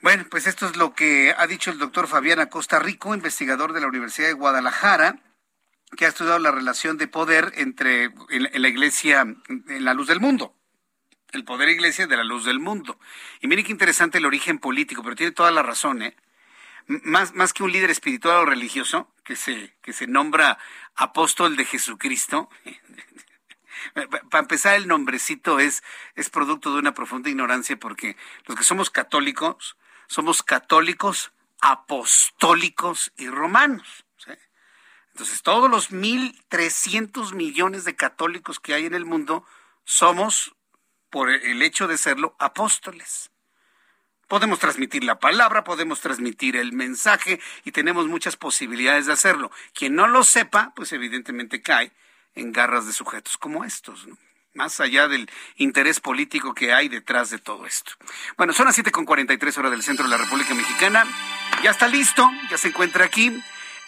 Speaker 1: Bueno, pues esto es lo que ha dicho el doctor Fabián Acosta Rico, investigador de la Universidad de Guadalajara, que ha estudiado la relación de poder entre en, la iglesia, en la luz del mundo. El poder iglesia de la luz del mundo. Y mire qué interesante el origen político, pero tiene toda la razón, ¿eh? Más, más que un líder espiritual o religioso, que se, que se nombra apóstol de Jesucristo, <laughs> para empezar, el nombrecito es, es producto de una profunda ignorancia porque los que somos católicos somos católicos apostólicos y romanos. Entonces, todos los 1.300 millones de católicos que hay en el mundo somos, por el hecho de serlo, apóstoles. Podemos transmitir la palabra, podemos transmitir el mensaje y tenemos muchas posibilidades de hacerlo. Quien no lo sepa, pues evidentemente cae en garras de sujetos como estos, más allá del interés político que hay detrás de todo esto. Bueno, son las 7.43 horas del centro de la República Mexicana. Ya está listo, ya se encuentra aquí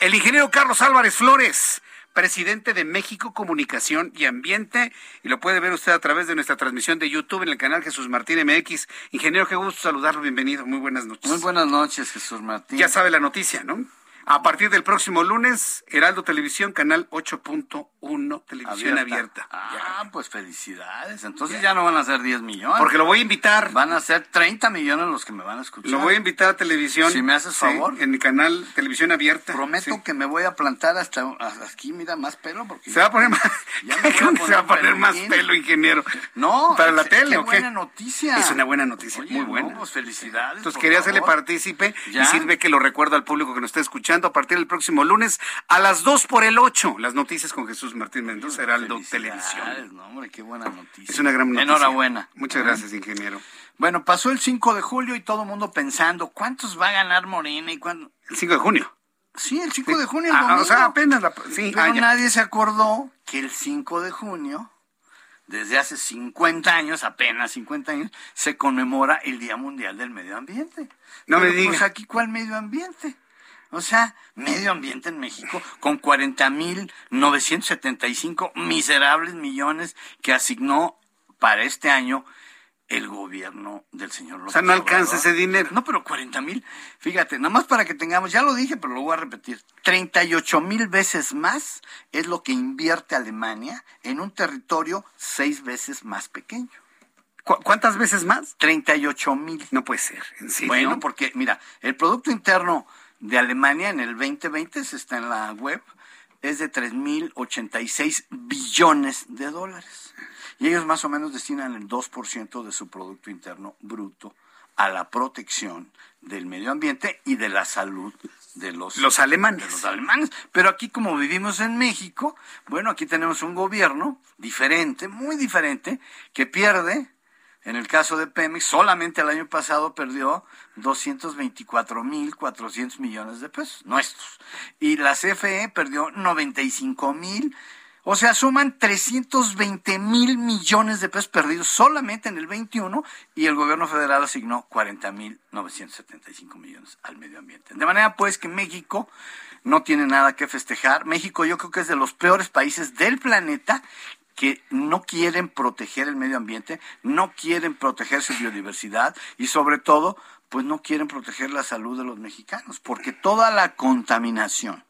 Speaker 1: el ingeniero Carlos Álvarez Flores presidente de México Comunicación y Ambiente. Y lo puede ver usted a través de nuestra transmisión de YouTube en el canal Jesús Martín MX. Ingeniero, qué gusto saludarlo. Bienvenido. Muy buenas noches.
Speaker 18: Muy buenas noches, Jesús Martín.
Speaker 1: Ya sabe la noticia, ¿no? A partir del próximo lunes, Heraldo Televisión, canal 8.1, televisión abierta.
Speaker 18: Ah, pues felicidades. Entonces ya. no van a ser 10 millones.
Speaker 1: Porque lo voy a invitar.
Speaker 18: Van a ser 30 millones los que me van a escuchar.
Speaker 1: Lo voy a invitar a televisión.
Speaker 18: Si me haces favor.
Speaker 1: en mi canal Televisión Abierta.
Speaker 18: Prometo que me voy a plantar hasta, aquí, mira, más pelo. Porque
Speaker 1: se va a poner más, <laughs> <laughs> se va a poner más pelo, ingeniero.
Speaker 18: No.
Speaker 1: Para la tele,
Speaker 18: qué
Speaker 1: ¿o qué?
Speaker 18: buena noticia.
Speaker 1: Es una buena noticia, muy buena.
Speaker 18: pues felicidades.
Speaker 1: Entonces quería hacerle partícipe y sirve que lo recuerdo al público que nos está escuchando a partir del próximo lunes a las 2 por el 8. Las noticias con Jesús Martín Mendoza, Heraldo Televisión.
Speaker 18: No, hombre, qué buena noticia.
Speaker 1: Es una gran noticia.
Speaker 18: Enhorabuena.
Speaker 1: Muchas gracias, ingeniero.
Speaker 18: Bueno, pasó el 5 de julio y todo el mundo pensando, ¿cuántos va a ganar Morena y cuándo?
Speaker 1: El 5 de junio.
Speaker 18: Sí, el 5 de junio. El
Speaker 1: ah, o sea, apenas la... Sí,
Speaker 18: Pero nadie se acordó que el 5 de junio, desde hace 50 años, apenas 50 años, se conmemora el Día Mundial del Medio Ambiente.
Speaker 1: No me
Speaker 18: Pues
Speaker 1: diga.
Speaker 18: aquí, ¿cuál medio ambiente? O sea, medio ambiente en México con 40.975 miserables millones que asignó para este año el gobierno del señor López
Speaker 1: O sea, no alcanza ese dinero.
Speaker 18: No, pero 40 mil, fíjate, nada más para que tengamos, ya lo dije, pero lo voy a repetir, 38 mil veces más es lo que invierte Alemania en un territorio seis veces más pequeño.
Speaker 1: ¿Cu- ¿Cuántas veces más?
Speaker 18: 38 mil.
Speaker 1: No puede ser, en serio.
Speaker 18: Bueno, porque mira, el Producto Interno de Alemania en el 2020, se está en la web, es de 3.086 billones de dólares. Y ellos más o menos destinan el 2% de su Producto Interno bruto a la protección del medio ambiente y de la salud de los,
Speaker 1: Los alemanes.
Speaker 18: de los alemanes. Pero aquí como vivimos en México, bueno, aquí tenemos un gobierno diferente, muy diferente, que pierde en el caso de Pemex, solamente el año pasado perdió 224.400 millones de pesos nuestros. Y la CFE perdió 95 mil. O sea, suman 320 mil millones de pesos perdidos solamente en el 21 y el gobierno federal asignó 40 mil 975 millones al medio ambiente. De manera pues que México no tiene nada que festejar. México yo creo que es de los peores países del planeta que no quieren proteger el medio ambiente, no quieren proteger su biodiversidad y sobre todo, pues no quieren proteger la salud de los mexicanos, porque toda la contaminación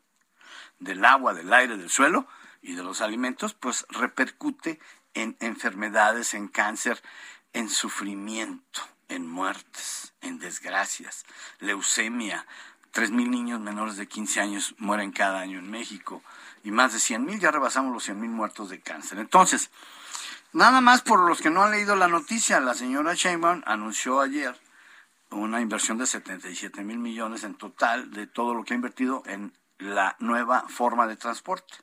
Speaker 18: del agua, del aire, del suelo y de los alimentos, pues repercute en enfermedades, en cáncer, en sufrimiento, en muertes, en desgracias, leucemia. Tres mil niños menores de 15 años mueren cada año en México y más de 100 mil, ya rebasamos los 100 mil muertos de cáncer. Entonces, nada más por los que no han leído la noticia, la señora Sheinbaum anunció ayer una inversión de 77 mil millones en total de todo lo que ha invertido en la nueva forma de transporte.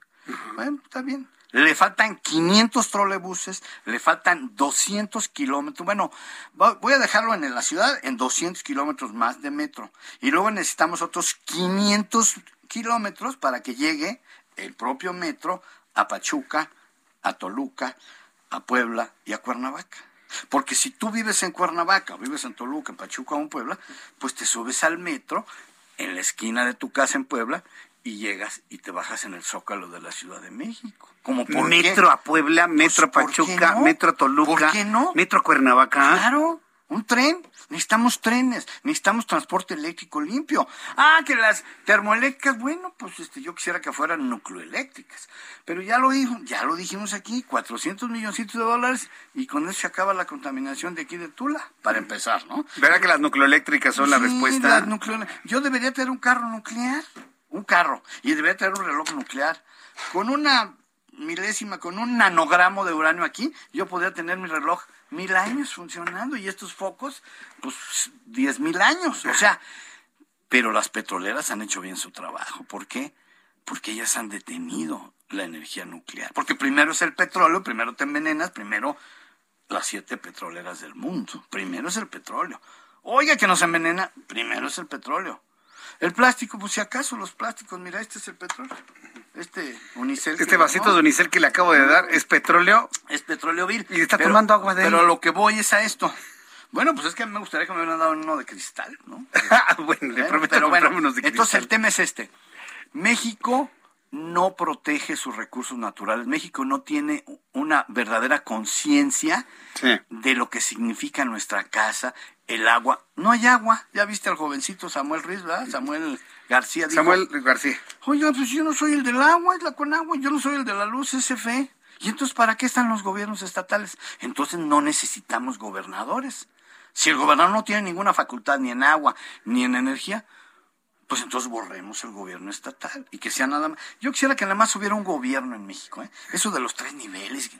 Speaker 18: Bueno, está bien. Le faltan 500 trolebuses, le faltan 200 kilómetros. Bueno, voy a dejarlo en la ciudad en 200 kilómetros más de metro. Y luego necesitamos otros 500 kilómetros para que llegue el propio metro a Pachuca, a Toluca, a Puebla y a Cuernavaca. Porque si tú vives en Cuernavaca, o vives en Toluca, en Pachuca o en Puebla, pues te subes al metro en la esquina de tu casa en Puebla y llegas y te bajas en el zócalo de la Ciudad de México. Como por
Speaker 1: Metro
Speaker 18: qué?
Speaker 1: a Puebla, metro a
Speaker 18: Pues, ¿por qué
Speaker 1: Pachuca,
Speaker 18: no?
Speaker 1: metro a Toluca,
Speaker 18: ¿Por qué no?
Speaker 1: metro a Cuernavaca.
Speaker 18: Claro. Un tren, necesitamos trenes, necesitamos transporte eléctrico limpio. Ah, que las termoeléctricas, bueno, pues este, yo quisiera que fueran nucleoeléctricas. Pero ya lo dijo, ya lo dijimos aquí, 400 milloncitos de dólares y con eso se acaba la contaminación de aquí de Tula, para empezar, ¿no?
Speaker 1: ¿Verdad que las nucleoeléctricas son la respuesta?
Speaker 18: las. Yo debería tener un carro nuclear, un carro, y debería tener un reloj nuclear. Con una milésima, con un nanogramo de uranio aquí, yo podría tener mi reloj mil años funcionando y estos focos, pues diez mil años. O sea, pero las petroleras han hecho bien su trabajo. ¿Por qué? Porque ellas han detenido la energía nuclear. Porque primero es el petróleo, primero te envenenas, primero las siete petroleras del mundo. Primero es el petróleo. Oiga que nos envenena, primero es el petróleo. El plástico, pues si acaso los plásticos, mira, este es el petróleo. Este unicel.
Speaker 1: Este vasito de unicel que le acabo de dar es petróleo.
Speaker 18: Es petróleo vil.
Speaker 1: Y está
Speaker 18: Pero-
Speaker 1: tomando agua de él.
Speaker 18: Pero lo que voy es a esto. Bueno, pues es que me gustaría que me hubieran dado uno de cristal, ¿no? <laughs>
Speaker 1: bueno, le prometo
Speaker 18: pero bueno,
Speaker 1: unos de
Speaker 18: entonces
Speaker 1: cristal.
Speaker 18: el tema es este. México no protege sus recursos naturales. México no tiene una verdadera conciencia de lo que significa nuestra casa, el agua. No hay agua. Ya viste al jovencito Samuel Riz, ¿verdad? Samuel García. dijo,
Speaker 1: Samuel García.
Speaker 18: Oiga, pues yo no soy el del agua, es la con agua, yo no soy el de la luz, SFE. ¿Y entonces para qué están los gobiernos estatales? Entonces no necesitamos gobernadores. Si el gobernador no tiene ninguna facultad ni en agua ni en energía, pues entonces borremos el gobierno estatal y que sea nada más. Yo quisiera que nada más hubiera un gobierno en México, ¿eh? Eso de los tres niveles.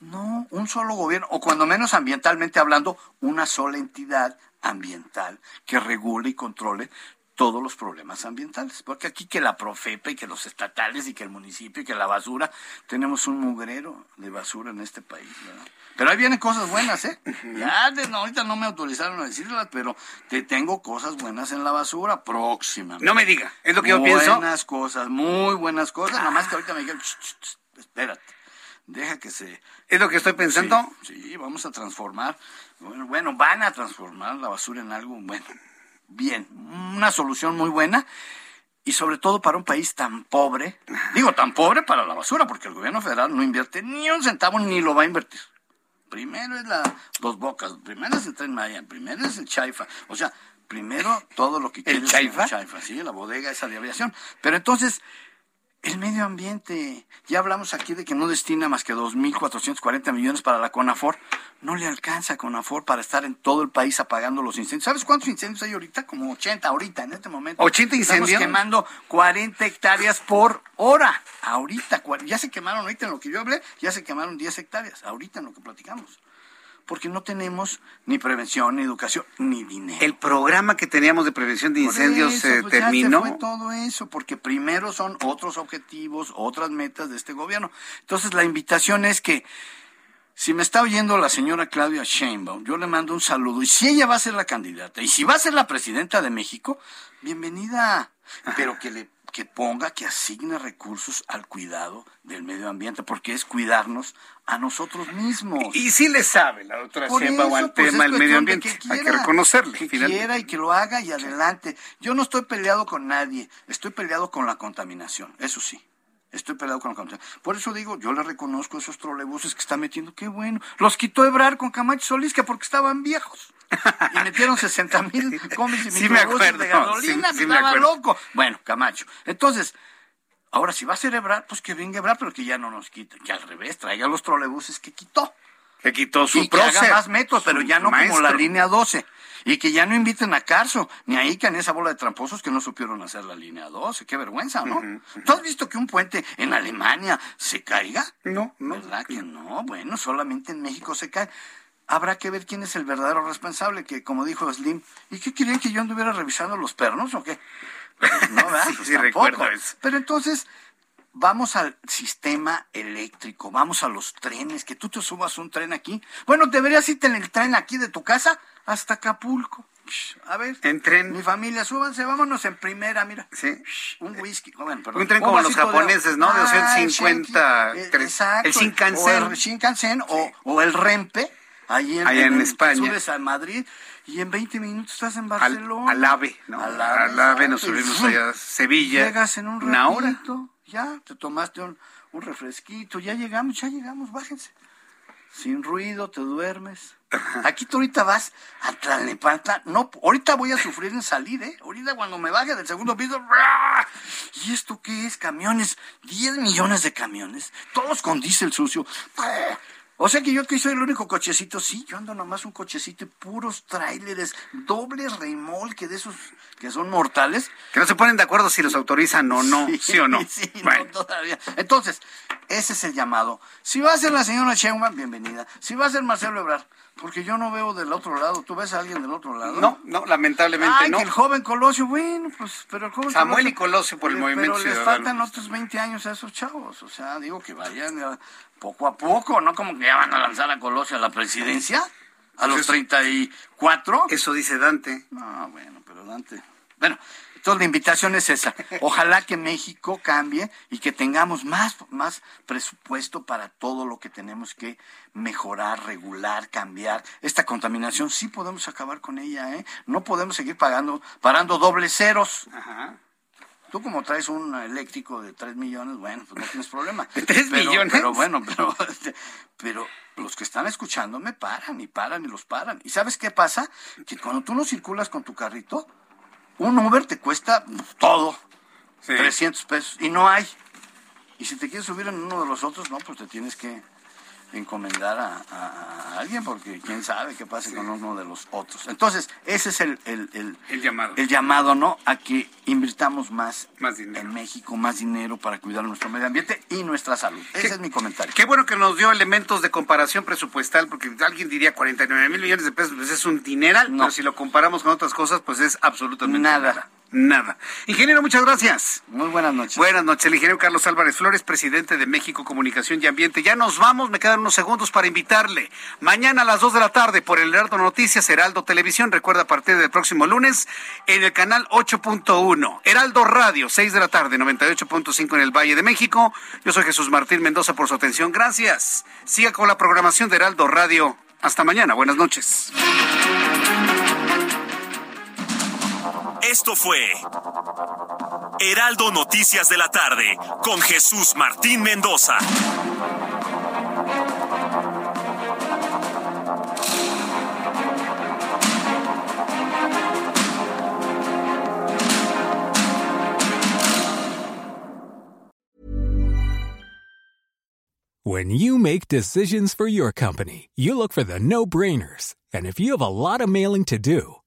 Speaker 18: No, un solo gobierno, o cuando menos ambientalmente hablando, una sola entidad ambiental que regule y controle todos los problemas ambientales. Porque aquí que la Profepa y que los estatales y que el municipio y que la basura, tenemos un mugrero de basura en este país, ¿verdad? Pero ahí vienen cosas buenas, ¿eh? Ya, de- no, ahorita no me autorizaron a decirlas, pero te tengo cosas buenas en la basura próximamente.
Speaker 1: No me diga, es lo que yo pienso.
Speaker 18: Buenas cosas, muy buenas cosas, nada más que ahorita me dijeron, "Ch, ch, ch, espérate, deja que se...
Speaker 1: Es lo que estoy pensando.
Speaker 18: Sí, sí, vamos a transformar, bueno, bueno, van a transformar la basura en algo, bueno, bien, una solución muy buena y sobre todo para un país tan pobre, digo tan pobre para la basura, porque el gobierno federal no invierte ni un centavo ni lo va a invertir. Primero es la Dos Bocas, primero es el Tren Maya, primero es el Chaifa, o sea, primero todo lo que quiere el
Speaker 1: Chaifa?
Speaker 18: Chaifa, sí, la bodega esa de aviación. Pero entonces, el medio ambiente, ya hablamos aquí de que no destina más que 2.440 millones para la CONAFOR. No le alcanza a CONAFOR para estar en todo el país apagando los incendios. ¿Sabes cuántos incendios hay ahorita? Como 80 ahorita, en este momento.
Speaker 1: 80 incendios.
Speaker 18: Estamos quemando 40 hectáreas por hora. Ahorita, ya se quemaron, ahorita en lo que yo hablé, ya se quemaron 10 hectáreas. Ahorita en lo que platicamos. Porque no tenemos ni prevención, ni educación, ni dinero.
Speaker 1: El programa que teníamos de prevención de incendios
Speaker 18: eso,
Speaker 1: eh,
Speaker 18: pues, ya se
Speaker 1: terminó.
Speaker 18: fue todo eso, porque primero son otros objetivos, otras metas de este gobierno. Entonces, la invitación es que si me está oyendo la señora Claudia Sheinbaum, yo le mando un saludo. Y si ella va a ser la candidata, y si va a ser la presidenta de México, bienvenida. Pero que le que ponga, que asigne recursos al cuidado del medio ambiente, porque es cuidarnos a nosotros mismos.
Speaker 1: Y sí le sabe la doctora
Speaker 18: eso,
Speaker 1: al
Speaker 18: pues,
Speaker 1: tema del medio ambiente.
Speaker 18: que
Speaker 1: Hay que
Speaker 18: quiera,
Speaker 1: reconocerle.
Speaker 18: Que
Speaker 1: finalmente.
Speaker 18: quiera y que lo haga y adelante. Yo no estoy peleado con nadie, estoy peleado con la contaminación, eso sí. Estoy peleado con la contaminación. Por eso digo, yo le reconozco esos trolebuses que está metiendo, qué bueno. Los quitó Ebrar con Camacho Solís, que porque estaban viejos. Y metieron 60 mil <laughs> combis y
Speaker 1: Sí me acuerdo,
Speaker 18: de gasolina,
Speaker 1: sí- sí me
Speaker 18: estaba
Speaker 1: acuerdo.
Speaker 18: loco. Bueno, Camacho. Entonces, ahora si va a ser Ebrar, pues que venga Ebrar, pero que ya no nos quite. Que al revés, traiga los trolebuses que quitó.
Speaker 1: Que quitó su
Speaker 18: y que haga más metros, pero ya no como la línea 12. Y que ya no inviten a Carso, ni a Ica, ni a esa bola de tramposos que no supieron hacer la línea 12. Qué vergüenza, ¿no? ¿Tú has visto que un puente en Alemania se caiga?
Speaker 1: No, no.
Speaker 18: ¿Verdad que no? Bueno, solamente en México se cae. Habrá que ver quién es el verdadero responsable, que como dijo Slim, ¿y qué querían que yo anduviera revisando los pernos o qué? Pues no, ¿verdad?
Speaker 1: Sí, <laughs>
Speaker 18: Pues
Speaker 1: sí, recuerdo eso.
Speaker 18: Pero entonces, vamos al sistema eléctrico, vamos a los trenes, que tú te subas un tren aquí. Bueno, deberías irte en el tren aquí de tu casa hasta Acapulco. A ver.
Speaker 1: En tren.
Speaker 18: Mi familia, súbanse, vámonos en primera, mira.
Speaker 1: Sí.
Speaker 18: Un whisky. oh, bueno, perdón.
Speaker 1: Un tren como los japoneses, ¿no? De
Speaker 18: Ah,
Speaker 1: 250,
Speaker 18: el Shenki, eh, exacto.
Speaker 1: el Shinkansen.
Speaker 18: O el Shinkansen o, o el Rempe. Ahí en,
Speaker 1: España.
Speaker 18: Subes a Madrid y en 20 minutos estás en
Speaker 1: Al,
Speaker 18: Barcelona.
Speaker 1: al AVE, ¿no?
Speaker 18: Al
Speaker 1: Al AVE, nos subimos allá a Sevilla.
Speaker 18: Llegas en un
Speaker 1: una hora.
Speaker 18: ratito, ya, te tomaste un, un refresquito, ya llegamos, ya llegamos, bájense. Sin ruido, te duermes. Aquí tú ahorita vas a Tlalnepantla. No, ahorita voy a sufrir en salir, ¿eh? Ahorita cuando me baje del segundo piso. ¿Y esto qué es? Camiones. 10 millones de camiones. Todos con diésel sucio. O sea que yo aquí soy el único cochecito. Sí, yo ando nomás un cochecito y puros tráileres, doble remolque de esos que son mortales.
Speaker 1: Que no se ponen de acuerdo si los autorizan o no, sí, o no. <laughs>
Speaker 18: Sí, no todavía. Entonces, ese es el llamado. Si va a ser la señora Sheinbaum, bienvenida. Si va a ser Marcelo Ebrard, porque yo no veo del otro lado. ¿Tú ves a alguien del otro lado?
Speaker 1: No, no, lamentablemente
Speaker 18: Ay,
Speaker 1: no.
Speaker 18: que el joven Colosio, bueno, pues, pero el joven
Speaker 1: Samuel y Colosio por el
Speaker 18: pero
Speaker 1: movimiento
Speaker 18: les
Speaker 1: ciudadano.
Speaker 18: faltan otros 20 años a esos chavos. O sea, digo que vayan poco a poco, ¿no? Como que ya van a lanzar a Colosio a la presidencia. A los 34.
Speaker 1: Eso dice Dante.
Speaker 18: No, bueno, pero Dante. Bueno, entonces la invitación es esa. Ojalá que México cambie y que tengamos más, más presupuesto para todo lo que tenemos que mejorar, regular, cambiar. Esta contaminación sí podemos acabar con ella, ¿eh? No podemos seguir pagando, parando dobles ceros. Tú como traes un eléctrico de 3 millones, bueno, pues no tienes problema. <laughs>
Speaker 1: ¿De 3
Speaker 18: Pero-
Speaker 1: millones?
Speaker 18: Pero bueno, pero, <laughs> pero los que están escuchando me paran y paran y los paran. ¿Y sabes qué pasa? Que cuando tú no circulas con tu carrito, un Uber te cuesta todo. 300 pesos. Y no hay. Y si te quieres subir en uno de los otros, no, pues te tienes que encomendar a, a- a alguien porque quién sabe qué pase con uno de los otros. Entonces, ese es el, el, el,
Speaker 1: El llamado.
Speaker 18: el llamado, ¿no? A que invirtamos más,
Speaker 1: Más dinero.
Speaker 18: en México, más dinero para cuidar nuestro medio ambiente y nuestra salud. Ese es mi comentario.
Speaker 1: Qué bueno que nos dio elementos de comparación presupuestal, porque alguien diría 49 mil millones de pesos, pues es un dineral, pero si lo comparamos con otras cosas, pues es absolutamente
Speaker 18: Nada.
Speaker 1: nada. Nada. Ingeniero, muchas gracias.
Speaker 18: Muy buenas noches.
Speaker 1: Buenas noches, el ingeniero Carlos Álvarez Flores, presidente de México Comunicación y Ambiente. Ya nos vamos, me quedan unos segundos para invitarle. Mañana a las 2 de la tarde por el Heraldo Noticias, Heraldo Televisión. Recuerda a partir del próximo lunes en el canal 8.1. Heraldo Radio, 6 de la tarde, 98.5 en el Valle de México. Yo soy Jesús Martín Mendoza por su atención. Gracias. Siga con la programación de Heraldo Radio. Hasta mañana. Buenas noches.
Speaker 9: Esto fue Heraldo Noticias de la tarde con Jesús Martín Mendoza.
Speaker 19: When you make decisions for your company, you look for the no brainers. And if you have a lot of mailing to do,